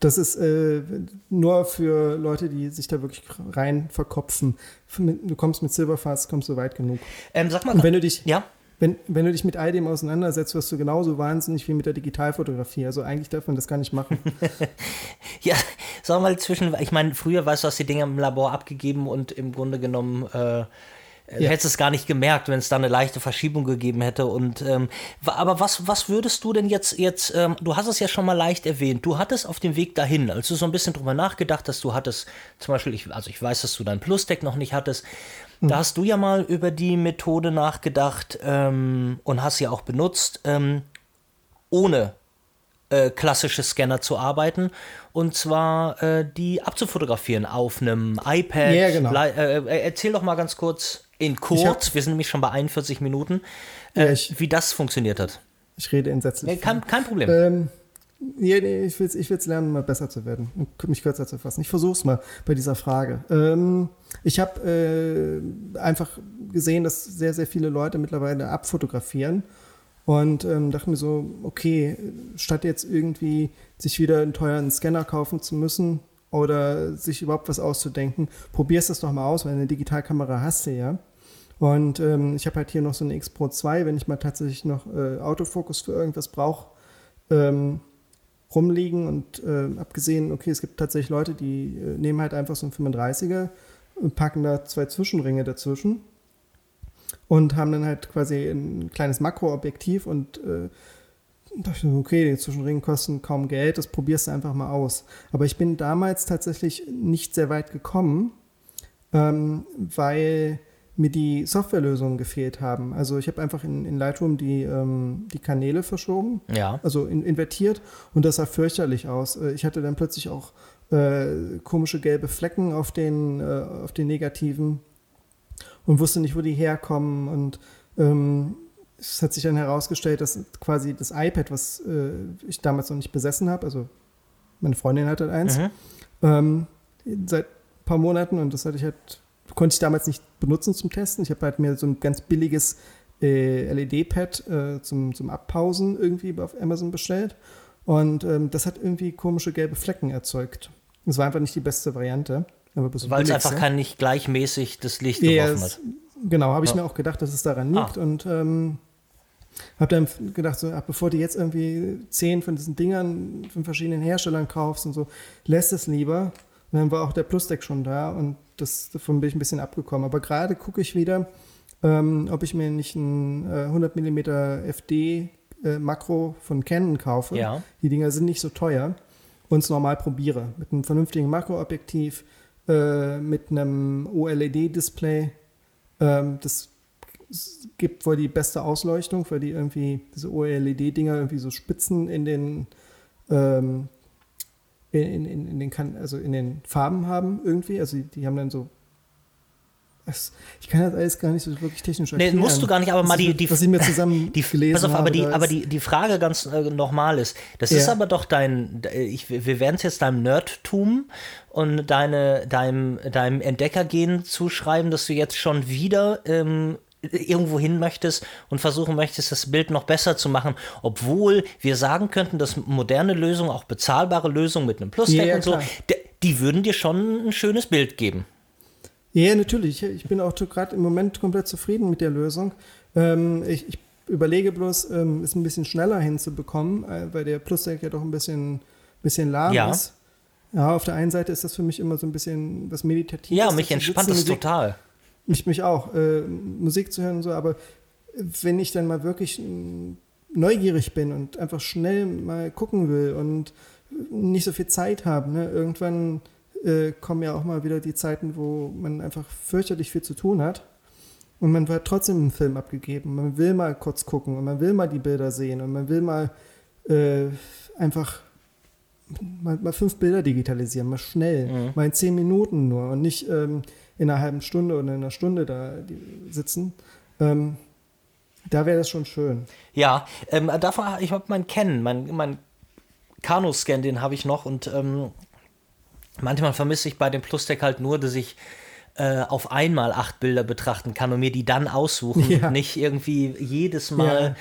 Das ist äh, nur für Leute, die sich da wirklich rein verkopfen. Du kommst mit Silverfast, kommst du weit genug. Ähm, sag mal, Und wenn du dich, ja? wenn, wenn du dich mit all dem auseinandersetzt, wirst du genauso wahnsinnig wie mit der Digitalfotografie. Also eigentlich darf man das gar nicht machen. ja, sag mal zwischen, ich meine, früher weißt du, hast die Dinge im Labor abgegeben und im Grunde genommen äh, äh, ja. hättest es gar nicht gemerkt, wenn es da eine leichte Verschiebung gegeben hätte. Und ähm, aber was, was würdest du denn jetzt, jetzt, ähm, du hast es ja schon mal leicht erwähnt, du hattest auf dem Weg dahin, als du so ein bisschen drüber nachgedacht hast, du hattest zum Beispiel, ich, also ich weiß, dass du dein Plus-Deck noch nicht hattest, mhm. da hast du ja mal über die Methode nachgedacht ähm, und hast sie auch benutzt, ähm, ohne äh, klassische Scanner zu arbeiten und zwar äh, die abzufotografieren auf einem iPad. Ja, genau. Äh, äh, erzähl doch mal ganz kurz, in kurz, hab, wir sind nämlich schon bei 41 Minuten, äh, ja, ich, wie das funktioniert hat. Ich rede entsetzlich. Nee, kein, kein Problem. Ähm, nee, nee, ich will es ich lernen, mal besser zu werden und mich kürzer zu fassen. Ich versuche es mal bei dieser Frage. Ähm, ich habe äh, einfach gesehen, dass sehr, sehr viele Leute mittlerweile abfotografieren und ähm, dachte mir so, okay, statt jetzt irgendwie sich wieder einen teuren Scanner kaufen zu müssen, oder sich überhaupt was auszudenken, probierst das doch mal aus, weil eine Digitalkamera hast du ja. Und ähm, ich habe halt hier noch so eine X Pro 2, wenn ich mal tatsächlich noch äh, Autofokus für irgendwas brauche, ähm, rumliegen und äh, habe gesehen, okay, es gibt tatsächlich Leute, die äh, nehmen halt einfach so einen 35er und packen da zwei Zwischenringe dazwischen und haben dann halt quasi ein kleines Makroobjektiv und äh, dachte okay, die Zwischenringen kosten kaum Geld, das probierst du einfach mal aus. Aber ich bin damals tatsächlich nicht sehr weit gekommen, ähm, weil mir die Softwarelösungen gefehlt haben. Also ich habe einfach in, in Lightroom die, ähm, die Kanäle verschoben, ja. also in, invertiert und das sah fürchterlich aus. Äh, ich hatte dann plötzlich auch äh, komische gelbe Flecken auf den, äh, auf den Negativen und wusste nicht, wo die herkommen und ähm, es hat sich dann herausgestellt, dass quasi das iPad, was äh, ich damals noch nicht besessen habe, also meine Freundin hatte eins, mhm. ähm, seit ein paar Monaten und das hatte ich halt, konnte ich damals nicht benutzen zum Testen. Ich habe halt mir so ein ganz billiges äh, LED-Pad äh, zum, zum Abpausen irgendwie auf Amazon bestellt und ähm, das hat irgendwie komische gelbe Flecken erzeugt. Das war einfach nicht die beste Variante. Weil es einfach kein nicht gleichmäßig das Licht geworfen hat. Genau, habe ich ja. mir auch gedacht, dass es daran liegt. Ah. Und ähm, habe dann gedacht, so, ach, bevor du jetzt irgendwie zehn von diesen Dingern von verschiedenen Herstellern kaufst und so, lässt es lieber. Und dann war auch der Plus-Deck schon da und das, davon bin ich ein bisschen abgekommen. Aber gerade gucke ich wieder, ähm, ob ich mir nicht ein äh, 100 mm FD äh, Makro von Canon kaufe. Ja. Die Dinger sind nicht so teuer und es normal probiere. Mit einem vernünftigen Makroobjektiv, äh, mit einem OLED-Display. Ähm, das gibt wohl die beste Ausleuchtung, weil die irgendwie diese OLED-Dinger irgendwie so Spitzen in den ähm, in, in, in, den kan also in den Farben haben irgendwie. Also die, die haben dann so das, ich kann das alles gar nicht so wirklich technisch erklären. Nee, musst du gar nicht, aber mal die, die, was ich mir zusammen die, gelesen pass auf, aber die, aber die, die Frage ganz äh, nochmal ist, das ja. ist aber doch dein, ich, wir werden es jetzt deinem Nerdtum und deine, deinem, deinem Entdeckergehen zuschreiben, dass du jetzt schon wieder ähm, irgendwo hin möchtest und versuchen möchtest, das Bild noch besser zu machen, obwohl wir sagen könnten, dass moderne Lösungen, auch bezahlbare Lösungen mit einem Plus-Tag ja, und so, die würden dir schon ein schönes Bild geben. Ja, natürlich. Ich bin auch gerade im Moment komplett zufrieden mit der Lösung. Ähm, ich, ich, überlege bloß, ähm, es ein bisschen schneller hinzubekommen, äh, weil der Plus-Tag ja doch ein bisschen, bisschen lahm ja. ist. Ja, auf der einen Seite ist das für mich immer so ein bisschen was Meditatives. Ja, mich entspannt das total. Mich, mich auch, äh, Musik zu hören und so, aber wenn ich dann mal wirklich neugierig bin und einfach schnell mal gucken will und nicht so viel Zeit habe, ne, irgendwann äh, kommen ja auch mal wieder die Zeiten, wo man einfach fürchterlich viel zu tun hat. Und man wird trotzdem einen Film abgegeben. Man will mal kurz gucken und man will mal die Bilder sehen und man will mal äh, einfach mal, mal, fünf Bilder digitalisieren, mal schnell, mhm. mal in zehn Minuten nur und nicht ähm, in einer halben Stunde oder in einer Stunde da sitzen. Ähm, Da wäre das schon schön. Ja, ähm, davon, ich habe mein Kennen, mein, mein Kanu-Scan, den habe ich noch und ähm, manchmal vermisse ich bei dem Plus-Deck halt nur, dass ich äh, auf einmal acht Bilder betrachten kann und mir die dann aussuchen, ja. nicht irgendwie jedes Mal. Ja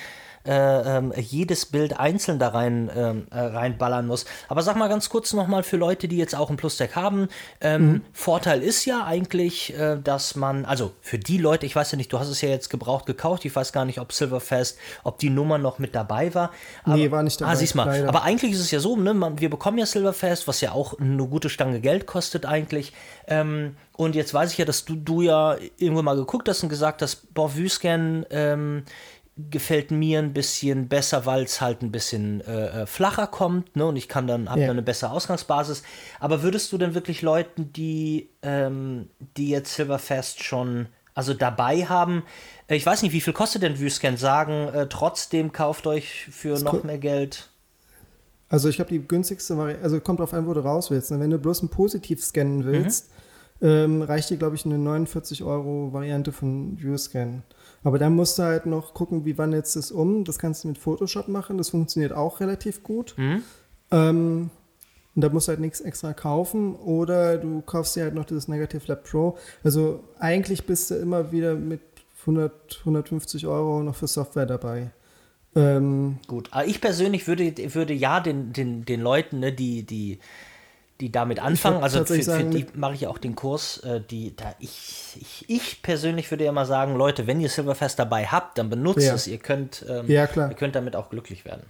äh, äh, jedes Bild einzeln da rein ähm, äh, reinballern muss. Aber sag mal ganz kurz nochmal für Leute, die jetzt auch ein Plus-Deck haben. Ähm, mhm. Vorteil ist ja eigentlich, äh, dass man, also für die Leute, ich weiß ja nicht, du hast es ja jetzt gebraucht gekauft, ich weiß gar nicht, ob Silverfest, ob die Nummer noch mit dabei war. Aber, nee, war nicht dabei. Ah, siehst mal. Leider. Aber eigentlich ist es ja so, ne, man, wir bekommen ja Silverfest, was ja auch eine gute Stange Geld kostet eigentlich. Ähm, und jetzt weiß ich ja, dass du, du ja irgendwo mal geguckt hast und gesagt hast, boah, Vyscan, ähm, gefällt mir ein bisschen besser, weil es halt ein bisschen äh, äh, flacher kommt, ne? Und ich kann dann habe ja. eine bessere Ausgangsbasis. Aber würdest du denn wirklich Leuten, die ähm, die jetzt Silverfest schon also dabei haben, äh, ich weiß nicht, wie viel kostet denn Vyscan, sagen, äh, trotzdem kauft euch für das noch mehr Geld? Also ich habe die günstigste Variante, also kommt drauf an, wo du raus willst. Ne? Wenn du bloß ein Positiv scannen willst, mhm. ähm, reicht dir, glaube ich, eine 49 Euro Variante von ViewScan. Aber dann musst du halt noch gucken, wie wandelt es um. Das kannst du mit Photoshop machen. Das funktioniert auch relativ gut. Mhm. Ähm, und da musst du halt nichts extra kaufen. Oder du kaufst dir halt noch dieses Negative Lab Pro. Also eigentlich bist du immer wieder mit 100, 150 Euro noch für Software dabei. Ähm, Gut, aber ich persönlich würde, würde ja den, den, den Leuten, ne, die, die die damit anfangen. Also für, für die mache ich auch den Kurs. Äh, die, da ich, ich, ich persönlich würde ja mal sagen, Leute, wenn ihr Silverfest dabei habt, dann benutzt ja. es. Ihr könnt, ähm, ja, klar. ihr könnt damit auch glücklich werden.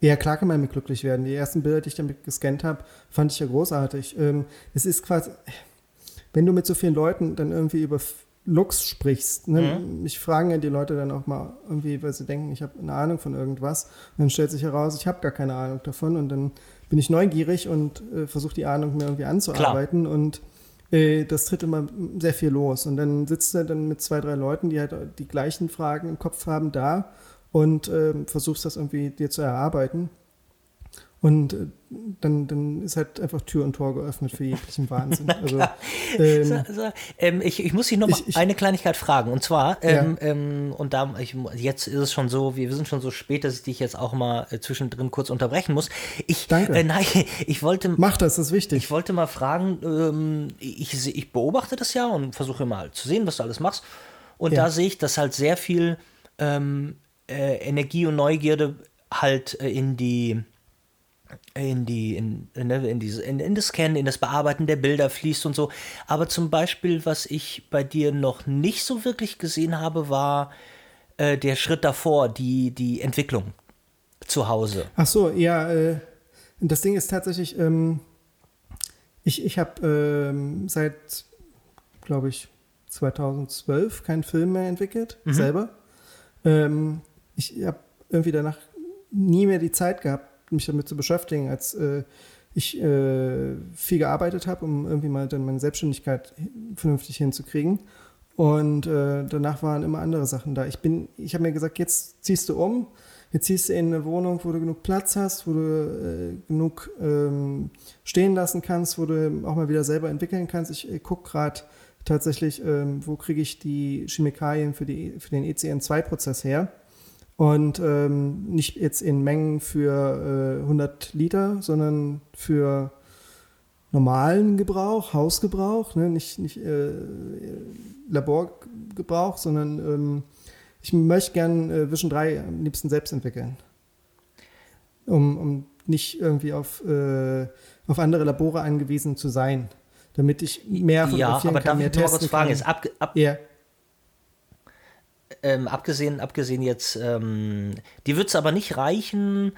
Ja, klar kann man damit glücklich werden. Die ersten Bilder, die ich damit gescannt habe, fand ich ja großartig. Ähm, es ist quasi, wenn du mit so vielen Leuten dann irgendwie über Looks sprichst, ne? mhm. mich fragen ja die Leute dann auch mal irgendwie, weil sie denken, ich habe eine Ahnung von irgendwas. Und dann stellt sich heraus, ich habe gar keine Ahnung davon und dann bin ich neugierig und äh, versuche die Ahnung mir irgendwie anzuarbeiten Klar. und äh, das tritt immer sehr viel los. Und dann sitzt er dann mit zwei, drei Leuten, die halt die gleichen Fragen im Kopf haben, da und äh, versuchst das irgendwie dir zu erarbeiten. Und äh, dann, dann ist halt einfach Tür und Tor geöffnet für jeglichen Wahnsinn. Also, ähm, so, so, ähm, ich, ich muss dich noch mal ich, eine Kleinigkeit fragen. Und zwar, ähm, ja. Ähm, und da, ich, jetzt ist es schon so, wir, wir sind schon so spät, dass ich dich jetzt auch mal äh, zwischendrin kurz unterbrechen muss. Ich, Danke. Äh, nein, ich wollte. Mach das, das ist wichtig. Ich wollte mal fragen, ähm, ich, ich beobachte das ja und versuche mal zu sehen, was du alles machst. Und ja. da sehe ich, dass halt sehr viel ähm, äh, Energie und Neugierde halt äh, in die in die in, in, diese, in, in das Scannen, in das Bearbeiten der Bilder fließt und so. Aber zum Beispiel, was ich bei dir noch nicht so wirklich gesehen habe, war äh, der Schritt davor, die, die Entwicklung zu Hause. Ach so, ja, äh, das Ding ist tatsächlich, ähm, ich, ich habe ähm, seit, glaube ich, 2012 keinen Film mehr entwickelt, mhm. selber. Ähm, ich habe irgendwie danach nie mehr die Zeit gehabt, mich damit zu beschäftigen, als äh, ich äh, viel gearbeitet habe, um irgendwie mal dann meine Selbstständigkeit vernünftig hinzukriegen. Und äh, danach waren immer andere Sachen da. Ich ich habe mir gesagt, jetzt ziehst du um, jetzt ziehst du in eine Wohnung, wo du genug Platz hast, wo du äh, genug ähm, stehen lassen kannst, wo du auch mal wieder selber entwickeln kannst. Ich äh, gucke gerade tatsächlich, ähm, wo kriege ich die Chemikalien für, die, für den ECN2-Prozess her und ähm, nicht jetzt in Mengen für äh, 100 Liter, sondern für normalen Gebrauch, Hausgebrauch, ne? nicht, nicht äh, Laborgebrauch, sondern ähm, ich möchte gern äh, Vision 3 am liebsten selbst entwickeln. Um, um nicht irgendwie auf, äh, auf andere Labore angewiesen zu sein, damit ich mehr von ja, aber kann, darf ich mal kurz fragen, ist ab, ab, yeah ähm, abgesehen, abgesehen jetzt, ähm, die wird es aber nicht reichen.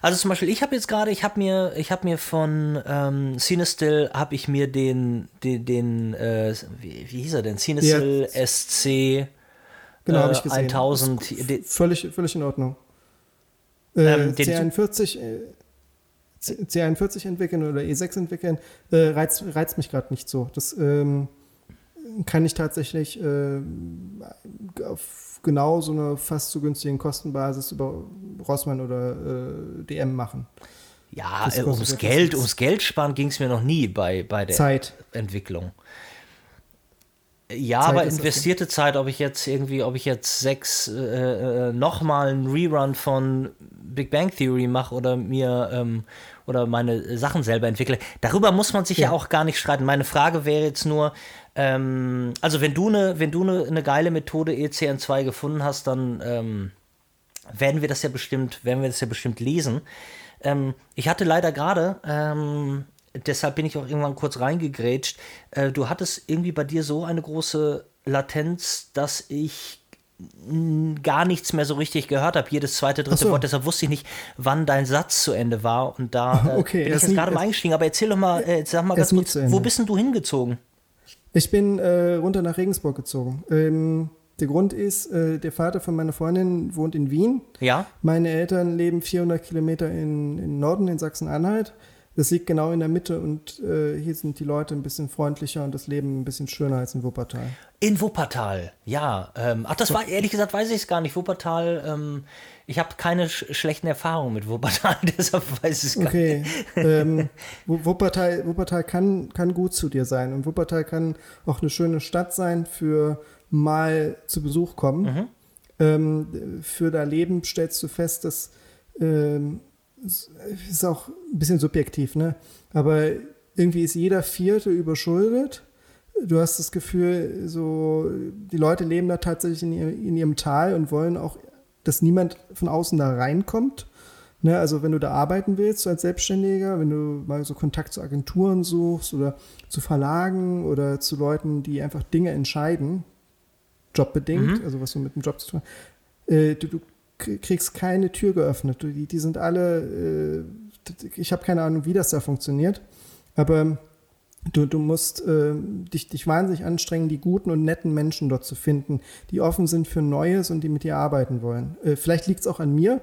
Also zum Beispiel, ich habe jetzt gerade, ich habe mir, ich habe mir von ähm, Cinestill, habe ich mir den, den, den äh, wie, wie, hieß er denn? Cinestill ja. SC genau, äh, ich gesehen. 1000. Völlig, völlig in Ordnung. Äh, ähm, C41, äh, C41 entwickeln oder E6 entwickeln, äh, reizt, reizt mich gerade nicht so. Das ähm, kann ich tatsächlich äh, auf genau so eine fast zu günstigen Kostenbasis über Rossmann oder äh, DM machen. Ja, äh, ums Geld, ums Geld sparen ging es mir noch nie bei, bei der Zeit. Entwicklung. Ja, aber investierte Zeit, ob ich jetzt irgendwie, ob ich jetzt sechs äh, äh, nochmal einen Rerun von Big Bang Theory mache oder mir ähm, oder meine Sachen selber entwickle, darüber muss man sich ja, ja auch gar nicht streiten. Meine Frage wäre jetzt nur, ähm, also wenn du eine, wenn du eine, eine geile Methode ECN2 gefunden hast, dann ähm, werden wir das ja bestimmt, werden wir das ja bestimmt lesen. Ähm, ich hatte leider gerade ähm, deshalb bin ich auch irgendwann kurz reingegrätscht. Äh, du hattest irgendwie bei dir so eine große Latenz, dass ich gar nichts mehr so richtig gehört habe, jedes zweite, dritte so. Wort. Deshalb wusste ich nicht, wann dein Satz zu Ende war. Und da äh, okay, bin ich jetzt gerade mal eingestiegen. Aber erzähl doch mal, äh, sag mal ganz kurz, wo bist denn du hingezogen? Ich bin äh, runter nach Regensburg gezogen. Ähm, der Grund ist, äh, der Vater von meiner Freundin wohnt in Wien. Ja. Meine Eltern leben 400 Kilometer in, in Norden, in Sachsen-Anhalt. Das liegt genau in der Mitte und äh, hier sind die Leute ein bisschen freundlicher und das Leben ein bisschen schöner als in Wuppertal. In Wuppertal, ja. Ähm, ach, das war ehrlich gesagt, weiß ich es gar nicht. Wuppertal, ähm, ich habe keine sch schlechten Erfahrungen mit Wuppertal, deshalb weiß ich es gar okay. nicht. ähm, Wuppertal, Wuppertal kann, kann gut zu dir sein und Wuppertal kann auch eine schöne Stadt sein für mal zu Besuch kommen. Mhm. Ähm, für dein Leben stellst du fest, dass ähm, ist auch ein bisschen subjektiv, ne? Aber irgendwie ist jeder Vierte überschuldet. Du hast das Gefühl, so die Leute leben da tatsächlich in, ihr, in ihrem Tal und wollen auch, dass niemand von außen da reinkommt. Ne, also wenn du da arbeiten willst so als Selbstständiger, wenn du mal so Kontakt zu Agenturen suchst oder zu Verlagen oder zu Leuten, die einfach Dinge entscheiden, jobbedingt, mhm. also was du mit dem Job zu tun hast, äh, du, du kriegst keine Tür geöffnet. Die, die sind alle, äh, ich habe keine Ahnung, wie das da funktioniert, aber du, du musst äh, dich, dich wahnsinnig anstrengen, die guten und netten Menschen dort zu finden, die offen sind für Neues und die mit dir arbeiten wollen. Äh, vielleicht liegt es auch an mir,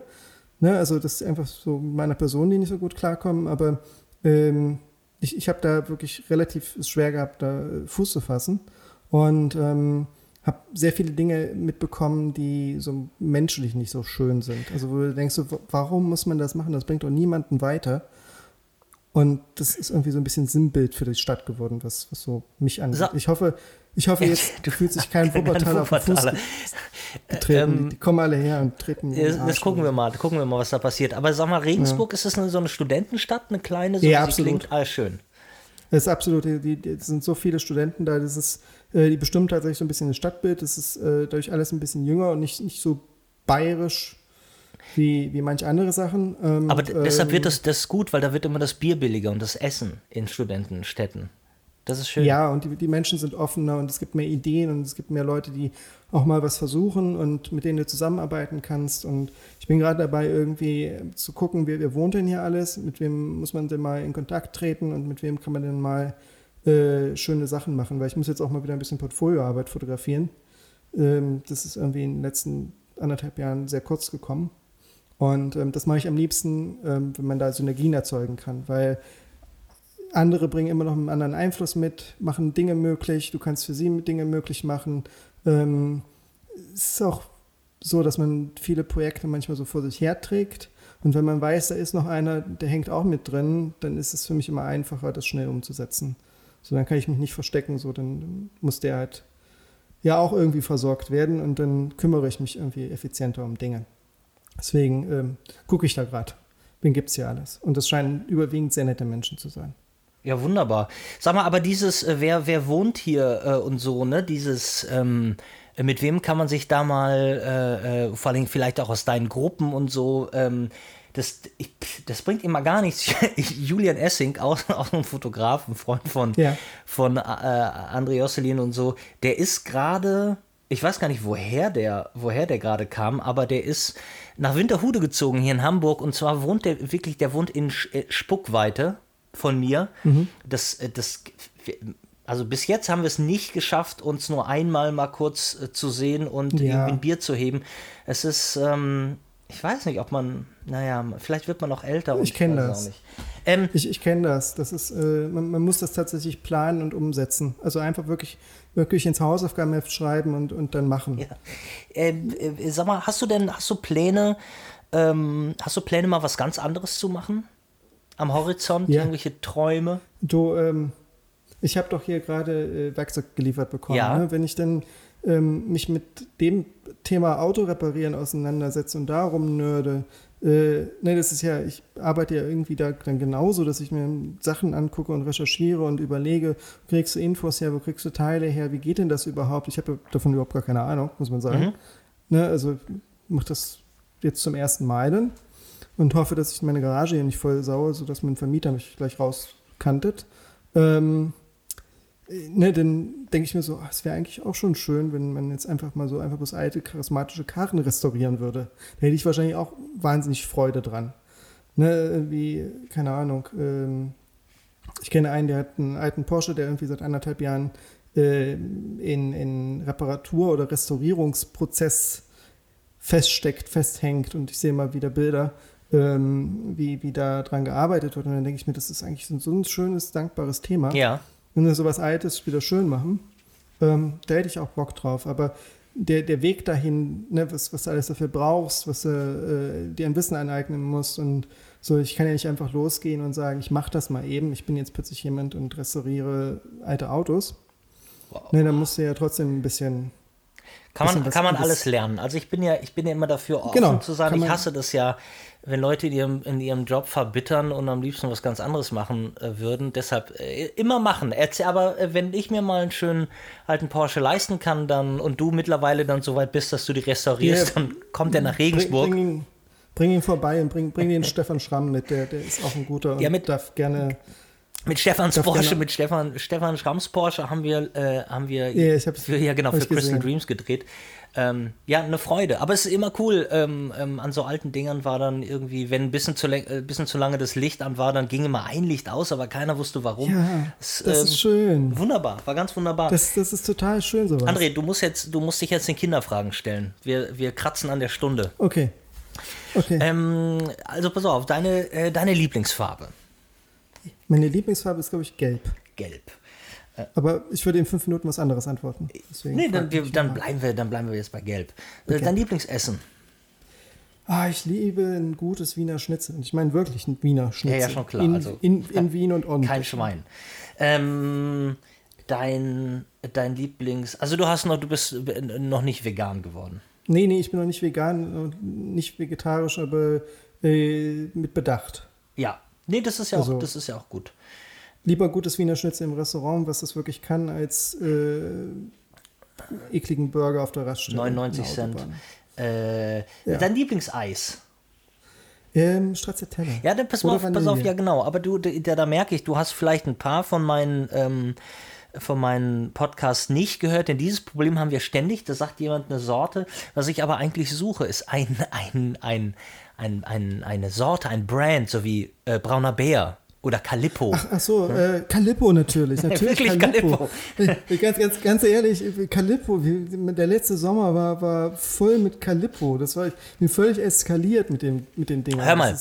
ne? also das ist einfach so meiner Person, die nicht so gut klarkommen, aber ähm, ich, ich habe da wirklich relativ schwer gehabt, da Fuß zu fassen. Und ähm, habe sehr viele Dinge mitbekommen, die so menschlich nicht so schön sind. Also wo du denkst, warum muss man das machen? Das bringt doch niemanden weiter. Und das ist irgendwie so ein bisschen Sinnbild für die Stadt geworden, was, was so mich angeht. So. Ich hoffe, ich hoffe jetzt, du fühlst dich kein Wuppertaler auf den Fuß getreten. Ähm, die kommen alle her und treten. Das, das gucken wir mal, gucken wir mal, was da passiert. Aber sag mal, Regensburg, ja. ist das eine, so eine Studentenstadt, eine kleine? So ja, absolut. Klingt, ah, schön. Es ist absolut, die, die, es sind so viele Studenten da, das ist äh, die bestimmt tatsächlich so ein bisschen das Stadtbild. Das ist äh, dadurch alles ein bisschen jünger und nicht, nicht so bayerisch wie, wie manche andere Sachen. Ähm, Aber deshalb wird ähm, das, das gut, weil da wird immer das Bier billiger und das Essen in Studentenstädten. Das ist schön. Ja, und die, die Menschen sind offener und es gibt mehr Ideen und es gibt mehr Leute, die auch mal was versuchen und mit denen du zusammenarbeiten kannst. Und ich bin gerade dabei, irgendwie zu gucken, wer, wer wohnt denn hier alles, mit wem muss man denn mal in Kontakt treten und mit wem kann man denn mal äh, schöne Sachen machen, weil ich muss jetzt auch mal wieder ein bisschen Portfolioarbeit fotografieren. Ähm, das ist irgendwie in den letzten anderthalb Jahren sehr kurz gekommen. Und ähm, das mache ich am liebsten, ähm, wenn man da Synergien erzeugen kann, weil andere bringen immer noch einen anderen Einfluss mit, machen Dinge möglich, du kannst für sie Dinge möglich machen. Ähm, es ist auch so, dass man viele Projekte manchmal so vor sich herträgt. Und wenn man weiß, da ist noch einer, der hängt auch mit drin, dann ist es für mich immer einfacher, das schnell umzusetzen. So, dann kann ich mich nicht verstecken, so, dann muss der halt ja auch irgendwie versorgt werden und dann kümmere ich mich irgendwie effizienter um Dinge. Deswegen ähm, gucke ich da gerade. Wen gibt es hier alles? Und das scheinen überwiegend sehr nette Menschen zu sein. Ja, wunderbar. Sag mal, aber dieses, äh, wer, wer wohnt hier äh, und so, ne? Dieses, ähm, mit wem kann man sich da mal, äh, äh, vor allem vielleicht auch aus deinen Gruppen und so, ähm, das, ich, das bringt immer gar nichts. Julian Essing, auch, auch ein Fotograf, ein Freund von, ja. von äh, André Josselin und so, der ist gerade, ich weiß gar nicht, woher der, woher der gerade kam, aber der ist nach Winterhude gezogen hier in Hamburg und zwar wohnt der wirklich, der wohnt in äh, Spuckweite von mir. Mhm. Das, äh, das, also bis jetzt haben wir es nicht geschafft, uns nur einmal mal kurz äh, zu sehen und ja. ein Bier zu heben. Es ist, ähm, ich weiß nicht, ob man, naja, vielleicht wird man auch älter. ich kenne das. Ähm, ich ich kenne das. Das ist, äh, man, man, muss das tatsächlich planen und umsetzen. Also einfach wirklich, wirklich ins Hausaufgabenheft schreiben und, und dann machen. Ja. Ähm, äh, sag mal, hast du denn, hast du Pläne, ähm, hast du Pläne, mal was ganz anderes zu machen? Am Horizont? Ja. Irgendwelche Träume? Du, ähm, ich habe doch hier gerade äh, Werkzeug geliefert bekommen. Ja. Ne? Wenn ich dann ähm, mich mit dem Thema Auto reparieren auseinandersetze und darum nörde, äh, ne, das ist ja, ich arbeite ja irgendwie da dann genauso, dass ich mir Sachen angucke und recherchiere und überlege, wo kriegst du Infos her, wo kriegst du Teile her, wie geht denn das überhaupt? Ich habe davon überhaupt gar keine Ahnung, muss man sagen. Mhm. Ne, also mache das jetzt zum ersten Mal dann und hoffe, dass ich meine Garage hier nicht voll saue, sodass mein Vermieter mich gleich rauskantet. Ähm, ne, dann denke ich mir so, es wäre eigentlich auch schon schön, wenn man jetzt einfach mal so einfach bloß alte, charismatische Karren restaurieren würde. Da hätte ich wahrscheinlich auch wahnsinnig Freude dran. Ne, wie, keine Ahnung, ähm, ich kenne einen, der hat einen alten Porsche, der irgendwie seit anderthalb Jahren äh, in, in Reparatur- oder Restaurierungsprozess feststeckt, festhängt und ich sehe mal wieder Bilder, ähm, wie, wie da dran gearbeitet wird und dann denke ich mir, das ist eigentlich so ein schönes, dankbares Thema. Ja wenn wir sowas Altes wieder schön machen, ähm, da hätte ich auch Bock drauf. Aber der, der Weg dahin, ne, was, was du alles dafür brauchst, was du äh, dir ein Wissen aneignen musst und so, ich kann ja nicht einfach losgehen und sagen, ich mache das mal eben, ich bin jetzt plötzlich jemand und restauriere alte Autos. Wow. Ne, da musst du ja trotzdem ein bisschen kann man, kann man alles lernen. Also ich bin ja, ich bin ja immer dafür offen genau, zu sagen, ich hasse das ja, wenn Leute in ihrem, in ihrem Job verbittern und am liebsten was ganz anderes machen äh, würden. Deshalb äh, immer machen. Erzähl, aber äh, wenn ich mir mal einen schönen alten Porsche leisten kann, dann und du mittlerweile dann so weit bist, dass du die restaurierst, yeah. dann kommt der nach Regensburg. Bring, bring, ihn, bring ihn vorbei und bring, bring den Stefan Schramm mit, der, der ist auch ein guter und ja, mit, darf gerne. Mit Stefans Porsche, mit Stefan, Stefan Schramms Porsche haben wir, äh, haben wir ich für, ja, genau, für Crystal Dreams gedreht. Ähm, ja, eine Freude. Aber es ist immer cool. Ähm, ähm, an so alten Dingern war dann irgendwie, wenn ein bisschen zu, äh, bisschen zu lange das Licht an war, dann ging immer ein Licht aus, aber keiner wusste warum. Ja, es, das ist ähm, schön. Wunderbar, war ganz wunderbar. Das, das ist total schön sowas. André, du musst, jetzt, du musst dich jetzt den Kinderfragen stellen. Wir, wir kratzen an der Stunde. Okay. okay. Ähm, also pass auf, deine, äh, deine Lieblingsfarbe. Meine Lieblingsfarbe ist, glaube ich, gelb. Gelb. Aber ich würde in fünf Minuten was anderes antworten. Deswegen nee, dann, wir, dann, bleiben wir, dann bleiben wir jetzt bei Gelb. Äh, okay. Dein Lieblingsessen? Ah, ich liebe ein gutes Wiener Schnitzel. Und ich meine wirklich ein Wiener Schnitzel. Ja, ja, schon klar. In, also, in, in Wien und on. Kein Schwein. Ähm, dein, dein Lieblings... Also du hast noch, du bist noch nicht vegan geworden. Nee, nee, ich bin noch nicht vegan und nicht vegetarisch, aber äh, mit Bedacht. Ja. Nee, das ist ja, also, auch, das ist ja auch gut lieber gutes Wiener Schnitzel im Restaurant, was das wirklich kann, als äh, ekligen Burger auf der Raststelle. 99 Cent. Äh, ja. Dein Lieblingseis? Ähm, Stracciatella. Ja, dann pass mal auf, pass auf, ja genau. Aber du, da, da, merke ich, du hast vielleicht ein paar von meinen, ähm, von meinen Podcasts nicht gehört, denn dieses Problem haben wir ständig. Da sagt jemand eine Sorte. Was ich aber eigentlich suche, ist ein, ein, ein, ein, ein eine Sorte, ein Brand, so wie äh, Brauner Bär oder Calippo. Ach, ach so, äh, Calippo natürlich. natürlich Wirklich Calippo. Calippo. ganz, ganz, ganz ehrlich, Calippo, der letzte Sommer war, war voll mit Calippo. Das war, ich bin völlig eskaliert mit, dem, mit den Dingen. Hör mal,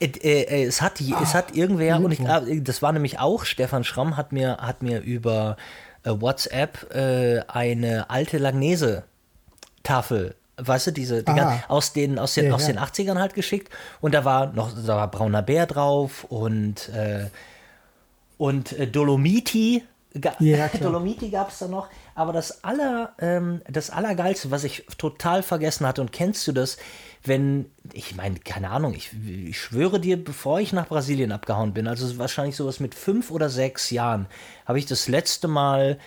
äh, äh, es, hat, ah, es hat irgendwer, Calippo. und ich glaube, das war nämlich auch, Stefan Schramm hat mir, hat mir über äh, WhatsApp äh, eine alte Langnese-Tafel weißt du, diese Dinger aus den, aus den, ja, aus den 80ern halt geschickt. Und da war noch, da war brauner Bär drauf und, äh, und äh, Dolomiti. Ja, Dolomiti gab es da noch. Aber das, aller, ähm, das Allergeilste, was ich total vergessen hatte, und kennst du das, wenn, ich meine, keine Ahnung, ich, ich schwöre dir, bevor ich nach Brasilien abgehauen bin, also wahrscheinlich sowas mit fünf oder sechs Jahren, habe ich das letzte Mal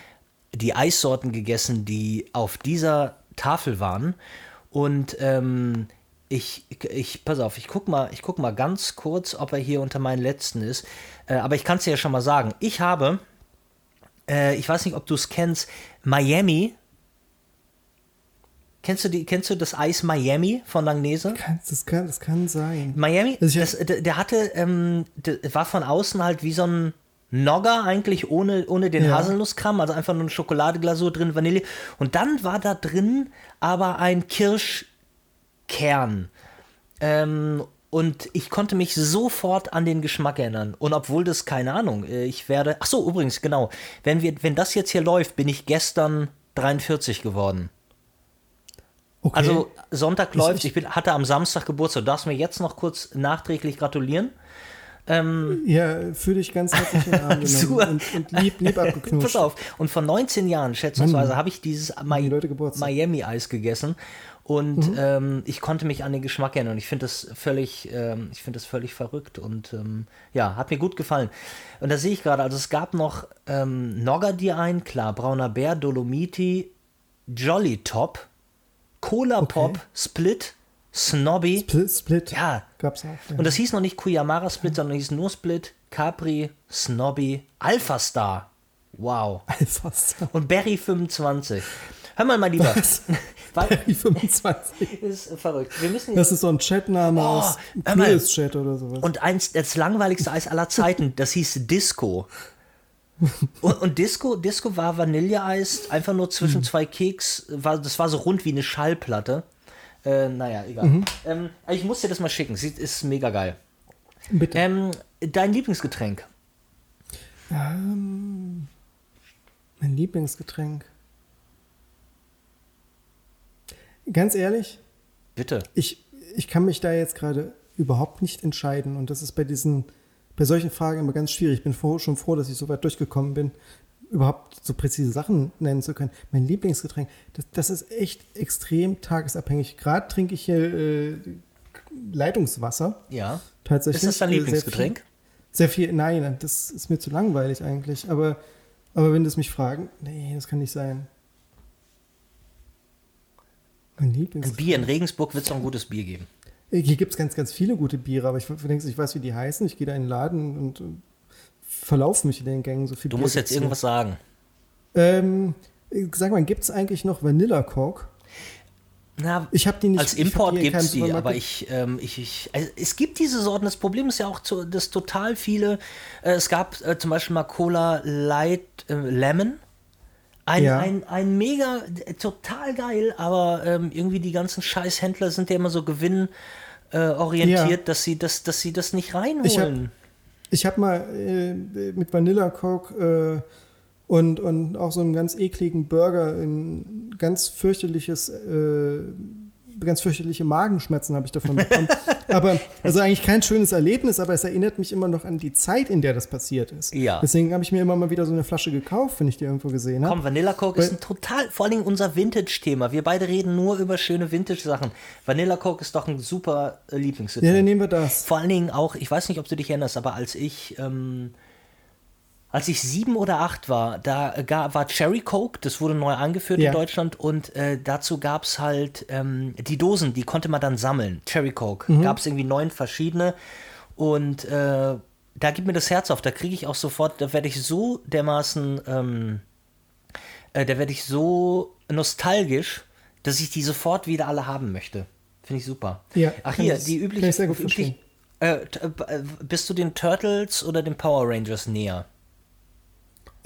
die Eissorten gegessen, die auf dieser Tafel waren. Und ähm, ich, ich, pass auf, ich guck mal, ich guck mal ganz kurz, ob er hier unter meinen letzten ist. Äh, aber ich kann es dir ja schon mal sagen. Ich habe, äh, ich weiß nicht, ob du es kennst, Miami. Kennst du, die, kennst du das Eis Miami von Langnese? Das kann, das kann sein. Miami, das, der, der, hatte, ähm, der war von außen halt wie so ein Nogger eigentlich ohne, ohne den ja. Haselnusskram, also einfach nur eine Schokoladeglasur drin, Vanille. Und dann war da drin aber ein Kirschkern. Ähm, und ich konnte mich sofort an den Geschmack erinnern. Und obwohl das, keine Ahnung, äh, ich werde. Ach so, übrigens, genau. Wenn, wir, wenn das jetzt hier läuft, bin ich gestern 43 geworden. Okay. Also Sonntag läuft, ich bin, hatte am Samstag Geburtstag. Du darfst mir jetzt noch kurz nachträglich gratulieren. Ähm, ja, fühle dich ganz herzlich in den Arm genommen und, und, lieb, lieb abgeknutscht. Pass auf, und vor 19 Jahren, schätzungsweise, habe ich dieses Mi Miami-Eis gegessen und mhm. ähm, ich konnte mich an den Geschmack erinnern. Und ich finde das völlig, ähm, ich finde das völlig verrückt und ähm, ja, hat mir gut gefallen. Und da sehe ich gerade, also es gab noch ähm, Nogadi ein, klar, Brauner Bär, Dolomiti, Jolly Top, Cola Pop, okay. Split, Snobby. Split, Split. Ja. Gab's auch. Ja. Und das hieß noch nicht Kuyamara Split, ja. sondern hieß nur Split, Capri, Snobby, Alpha Star. Wow. Alpha Star. Und Berry 25. Hör mal, mein Lieber. Was? Berry 25. ist verrückt. Wir müssen das ist so ein Chatname oh, aus Chat oder sowas. Und eins, das langweiligste Eis aller Zeiten, das hieß Disco. und, und, Disco, Disco war Vanilleeis, einfach nur zwischen hm. zwei Keks. War, das war so rund wie eine Schallplatte. Äh, naja, egal. Mhm. Ähm, ich muss dir das mal schicken. Sie ist mega geil. Bitte. Ähm, dein Lieblingsgetränk? Ähm, mein Lieblingsgetränk. Ganz ehrlich? Bitte. Ich, ich kann mich da jetzt gerade überhaupt nicht entscheiden. Und das ist bei diesen, bei solchen Fragen immer ganz schwierig. Ich bin froh, schon froh, dass ich so weit durchgekommen bin überhaupt so präzise Sachen nennen zu können. Mein Lieblingsgetränk, das, das ist echt extrem tagesabhängig. Gerade trinke ich hier äh, Leitungswasser. Ja. Tatsächlich. Ist das dein Lieblingsgetränk? Sehr viel, sehr viel, nein, das ist mir zu langweilig eigentlich. Aber, aber wenn das mich fragen, nee, das kann nicht sein. Mein Lieblingsgetränk. Ein Bier in Regensburg wird es doch ein gutes Bier geben. Äh, hier gibt es ganz, ganz viele gute Biere, aber ich, ich weiß, wie die heißen. Ich gehe da in den Laden und verlaufe mich in den Gängen so viel. Du musst jetzt irgendwas sagen. Ähm, sag mal, gibt es eigentlich noch Vanilla Coke? Na, ich habe die nicht. Als Import gibt es die, aber ich, ähm, ich, ich also es gibt diese Sorten. Das Problem ist ja auch, zu, dass total viele. Äh, es gab äh, zum Beispiel mal Cola Light äh, Lemon. Ein, ja. ein, ein mega, total geil, aber ähm, irgendwie die ganzen Scheißhändler sind ja immer so gewinnorientiert, ja. dass, sie das, dass sie das nicht reinholen. Ich habe mal äh, mit Vanilla Coke äh, und, und auch so einen ganz ekligen Burger ein ganz fürchterliches äh, ganz fürchterliche Magenschmerzen habe ich davon bekommen. aber, also eigentlich kein schönes Erlebnis, aber es erinnert mich immer noch an die Zeit, in der das passiert ist. Ja. Deswegen habe ich mir immer mal wieder so eine Flasche gekauft, wenn ich die irgendwo gesehen habe. Komm, Vanilla Coke Weil, ist ein total, vor allem unser Vintage-Thema. Wir beide reden nur über schöne Vintage-Sachen. Vanilla Coke ist doch ein super äh, Lieblingsgetränk. Ja, dann nehmen wir das. Vor allen Dingen auch, ich weiß nicht, ob du dich erinnerst, aber als ich ähm, als ich sieben oder acht war, da war Cherry Coke, das wurde neu eingeführt ja. in Deutschland und äh, dazu gab es halt ähm, die Dosen, die konnte man dann sammeln. Cherry Coke. Mhm. Gab es irgendwie neun verschiedene und äh, da gibt mir das Herz auf, da kriege ich auch sofort, da werde ich so dermaßen, ähm, äh, da werde ich so nostalgisch, dass ich die sofort wieder alle haben möchte. Finde ich super. Ja, Ach hier, die übliche. Üblich, äh, äh, bist du den Turtles oder den Power Rangers näher?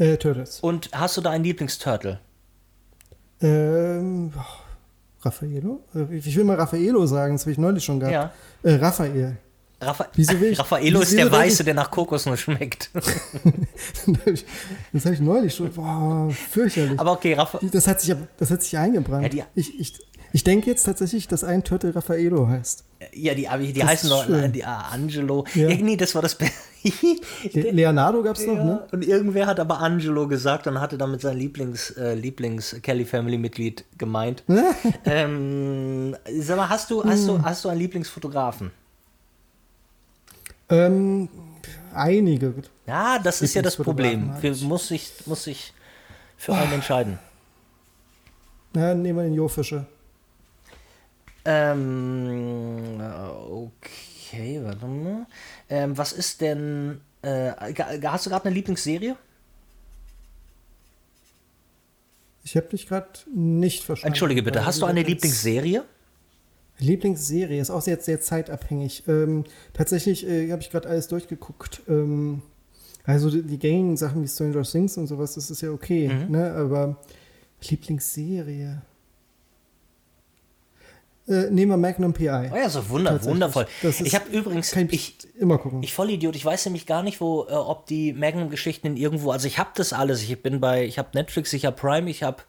Äh, Turtles. Und hast du da einen Lieblingsturtle? Ähm, oh, Raffaello? Äh, ich will mal Raffaello sagen, das habe ich neulich schon gehabt. Ja. Äh, Raphael. Wieso will ich, Raffaello ist der Weiße, der nach Kokos nur schmeckt. das habe ich neulich schon. Boah, fürchterlich. Aber okay, Raffa das hat sich, das hat sich eingebrannt. Ja, ich, ich, ich denke jetzt tatsächlich, dass ein Turtle Raffaello heißt. Ja, die, die das heißen noch die Angelo. Ja. nee, das war das. Leonardo gab es ja, noch, ne? Und irgendwer hat aber Angelo gesagt und hatte damit sein Lieblings, äh, Lieblings Kelly Family Mitglied gemeint. ähm, sag mal, hast du, hast, du, hm. hast du einen Lieblingsfotografen? Ähm, einige. Ja, das ist ja das Problem. Wir, muss sich muss ich für einen entscheiden. Na, nehmen wir den Jo Fischer. Ähm, okay, warte mal. Ähm, was ist denn. Äh, hast du gerade eine Lieblingsserie? Ich habe dich gerade nicht verstanden. Entschuldige bitte, hast du eine Lieblingsserie? Lieblingsserie ist auch sehr, sehr zeitabhängig. Ähm, tatsächlich äh, habe ich gerade alles durchgeguckt. Ähm, also die, die gängigen Sachen wie Stranger Things und sowas, das ist ja okay. Mhm. Ne? Aber Lieblingsserie. Äh, nehmen wir Magnum PI. Oh ja, so wunder, wundervoll. ich habe übrigens, ich, ich, immer gucken. Ich Vollidiot, ich weiß nämlich gar nicht, wo, äh, ob die Magnum-Geschichten irgendwo, also ich habe das alles. Ich bin bei, ich habe Netflix, ich habe Prime, ich habe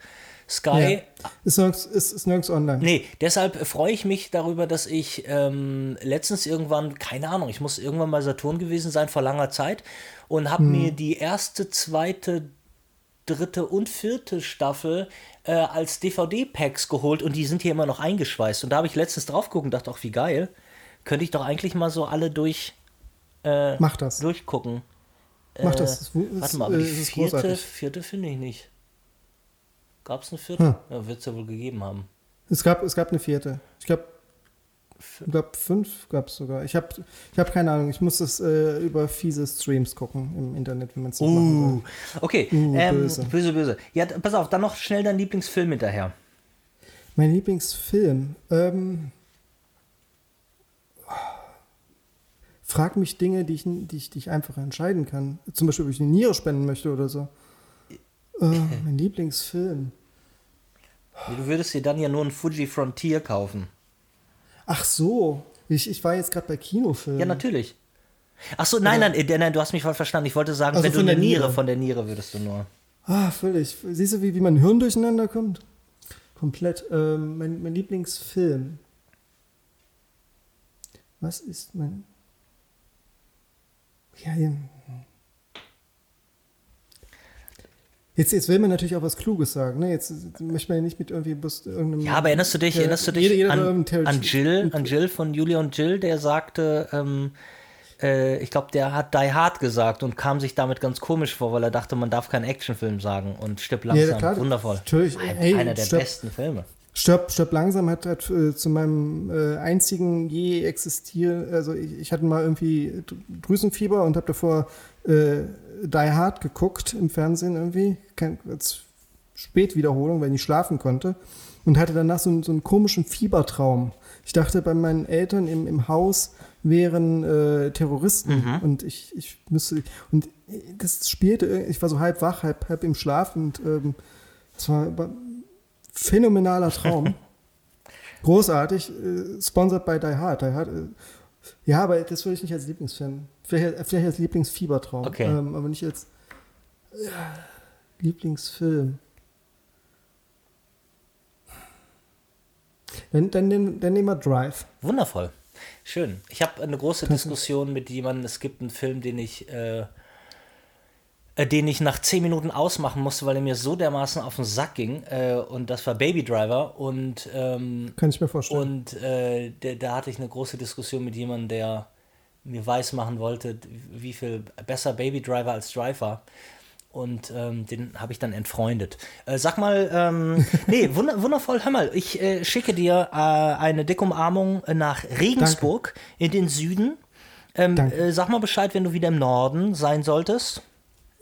Sky. Ja. Ist, nirgends, ist, ist nirgends online. Nee, deshalb freue ich mich darüber, dass ich ähm, letztens irgendwann, keine Ahnung, ich muss irgendwann mal Saturn gewesen sein vor langer Zeit und habe hm. mir die erste, zweite, dritte und vierte Staffel äh, als DVD-Packs geholt und die sind hier immer noch eingeschweißt. Und da habe ich letztens drauf geguckt und dachte, auch wie geil. Könnte ich doch eigentlich mal so alle durch äh, Mach das. durchgucken. Mach das. ist, warte mal, aber die äh, vierte, vierte finde ich nicht. Gab es eine vierte? Hm. Ja, wird es ja wohl gegeben haben. Es gab, es gab eine vierte. Ich glaube, ich glaube, fünf gab es sogar. Ich habe ich hab keine Ahnung. Ich muss das äh, über fiese Streams gucken im Internet, wenn man es nicht uh, machen. Okay, uh, ähm, böse. böse, böse. Ja, pass auf, dann noch schnell dein Lieblingsfilm hinterher. Mein Lieblingsfilm? Ähm, frag mich Dinge, die ich, die, ich, die ich einfach entscheiden kann. Zum Beispiel, ob ich eine Niere spenden möchte oder so. Äh, mein Lieblingsfilm. Du würdest dir dann ja nur einen Fuji Frontier kaufen. Ach so. Ich, ich war jetzt gerade bei Kinofilmen. Ja, natürlich. Ach so, nein, nein, nein, nein, du hast mich voll verstanden. Ich wollte sagen, also wenn du eine Niere, Niere, von der Niere würdest du nur. Ah, völlig. Siehst du, wie, wie mein Hirn durcheinander kommt? Komplett. Ähm, mein, mein Lieblingsfilm. Was ist mein. Ja, ja. Jetzt, jetzt will man natürlich auch was Kluges sagen. Ne? Jetzt möchte man ja nicht mit irgendwie bloß irgendeinem. Ja, aber erinnerst du dich, der, erinnerst du dich jeder, jeder an, an, Jill, an Jill von Julia und Jill, der sagte, ähm, äh, ich glaube, der hat Die Hard gesagt und kam sich damit ganz komisch vor, weil er dachte, man darf keinen Actionfilm sagen und stirbt langsam. Ja, klar, Wundervoll. Natürlich. Ein, hey, einer der stirb, besten Filme. Stirb, stirb langsam hat, hat äh, zu meinem äh, einzigen je existieren, also ich, ich, hatte mal irgendwie Drüsenfieber und habe davor äh, Die Hard geguckt im Fernsehen irgendwie, Kein, als Spätwiederholung, weil ich nicht schlafen konnte und hatte danach so, so einen komischen Fiebertraum. Ich dachte, bei meinen Eltern im, im Haus wären äh, Terroristen mhm. und ich, ich müsste und das spielte, ich war so halb wach, halb, halb im Schlaf und ähm, es war phänomenaler Traum. Großartig, äh, sponsored by Die Hard. Die Hard äh, ja, aber das würde ich nicht als Lieblingsfilm. Vielleicht, vielleicht als Lieblingsfiebertraum. Okay. Ähm, aber nicht als äh, Lieblingsfilm. Dann, dann, dann nehmen wir Drive. Wundervoll. Schön. Ich habe eine große Diskussion mit jemandem. Es gibt einen Film, den ich äh, den ich nach zehn Minuten ausmachen musste, weil er mir so dermaßen auf den Sack ging. Äh, und das war Baby Driver. Und, ähm, Kann ich mir vorstellen. Und äh, da hatte ich eine große Diskussion mit jemandem, der mir weismachen wollte, wie viel besser Baby Driver als Driver. Und ähm, den habe ich dann entfreundet. Äh, sag mal, ähm, nee, wunder wundervoll, hör mal, ich äh, schicke dir äh, eine dicke Umarmung nach Regensburg Danke. in den Süden. Ähm, äh, sag mal Bescheid, wenn du wieder im Norden sein solltest.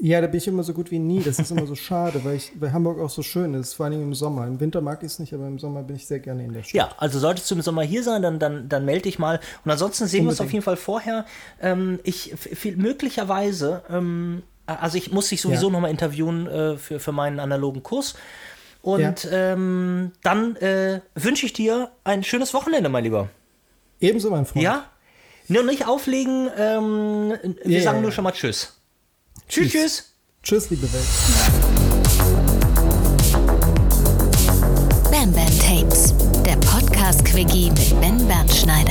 Ja, da bin ich immer so gut wie nie. Das ist immer so schade, weil, ich, weil Hamburg auch so schön ist, vor allem im Sommer. Im Winter mag ich es nicht, aber im Sommer bin ich sehr gerne in der Stadt. Ja, also solltest du im Sommer hier sein, dann, dann, dann melde dich mal. Und ansonsten sehen Unbedingt. wir uns auf jeden Fall vorher. Ähm, ich viel, möglicherweise, ähm, also ich muss dich sowieso ja. nochmal interviewen äh, für, für meinen analogen Kurs. Und ja. ähm, dann äh, wünsche ich dir ein schönes Wochenende, mein Lieber. Ebenso, mein Freund. Ja? Nur nicht auflegen. Ähm, wir yeah. sagen nur schon mal Tschüss. Tschüss, tschüss. Tschüss, liebe Welt. Bam Bam Tapes, der Podcast-Quickie mit Ben Bernstein.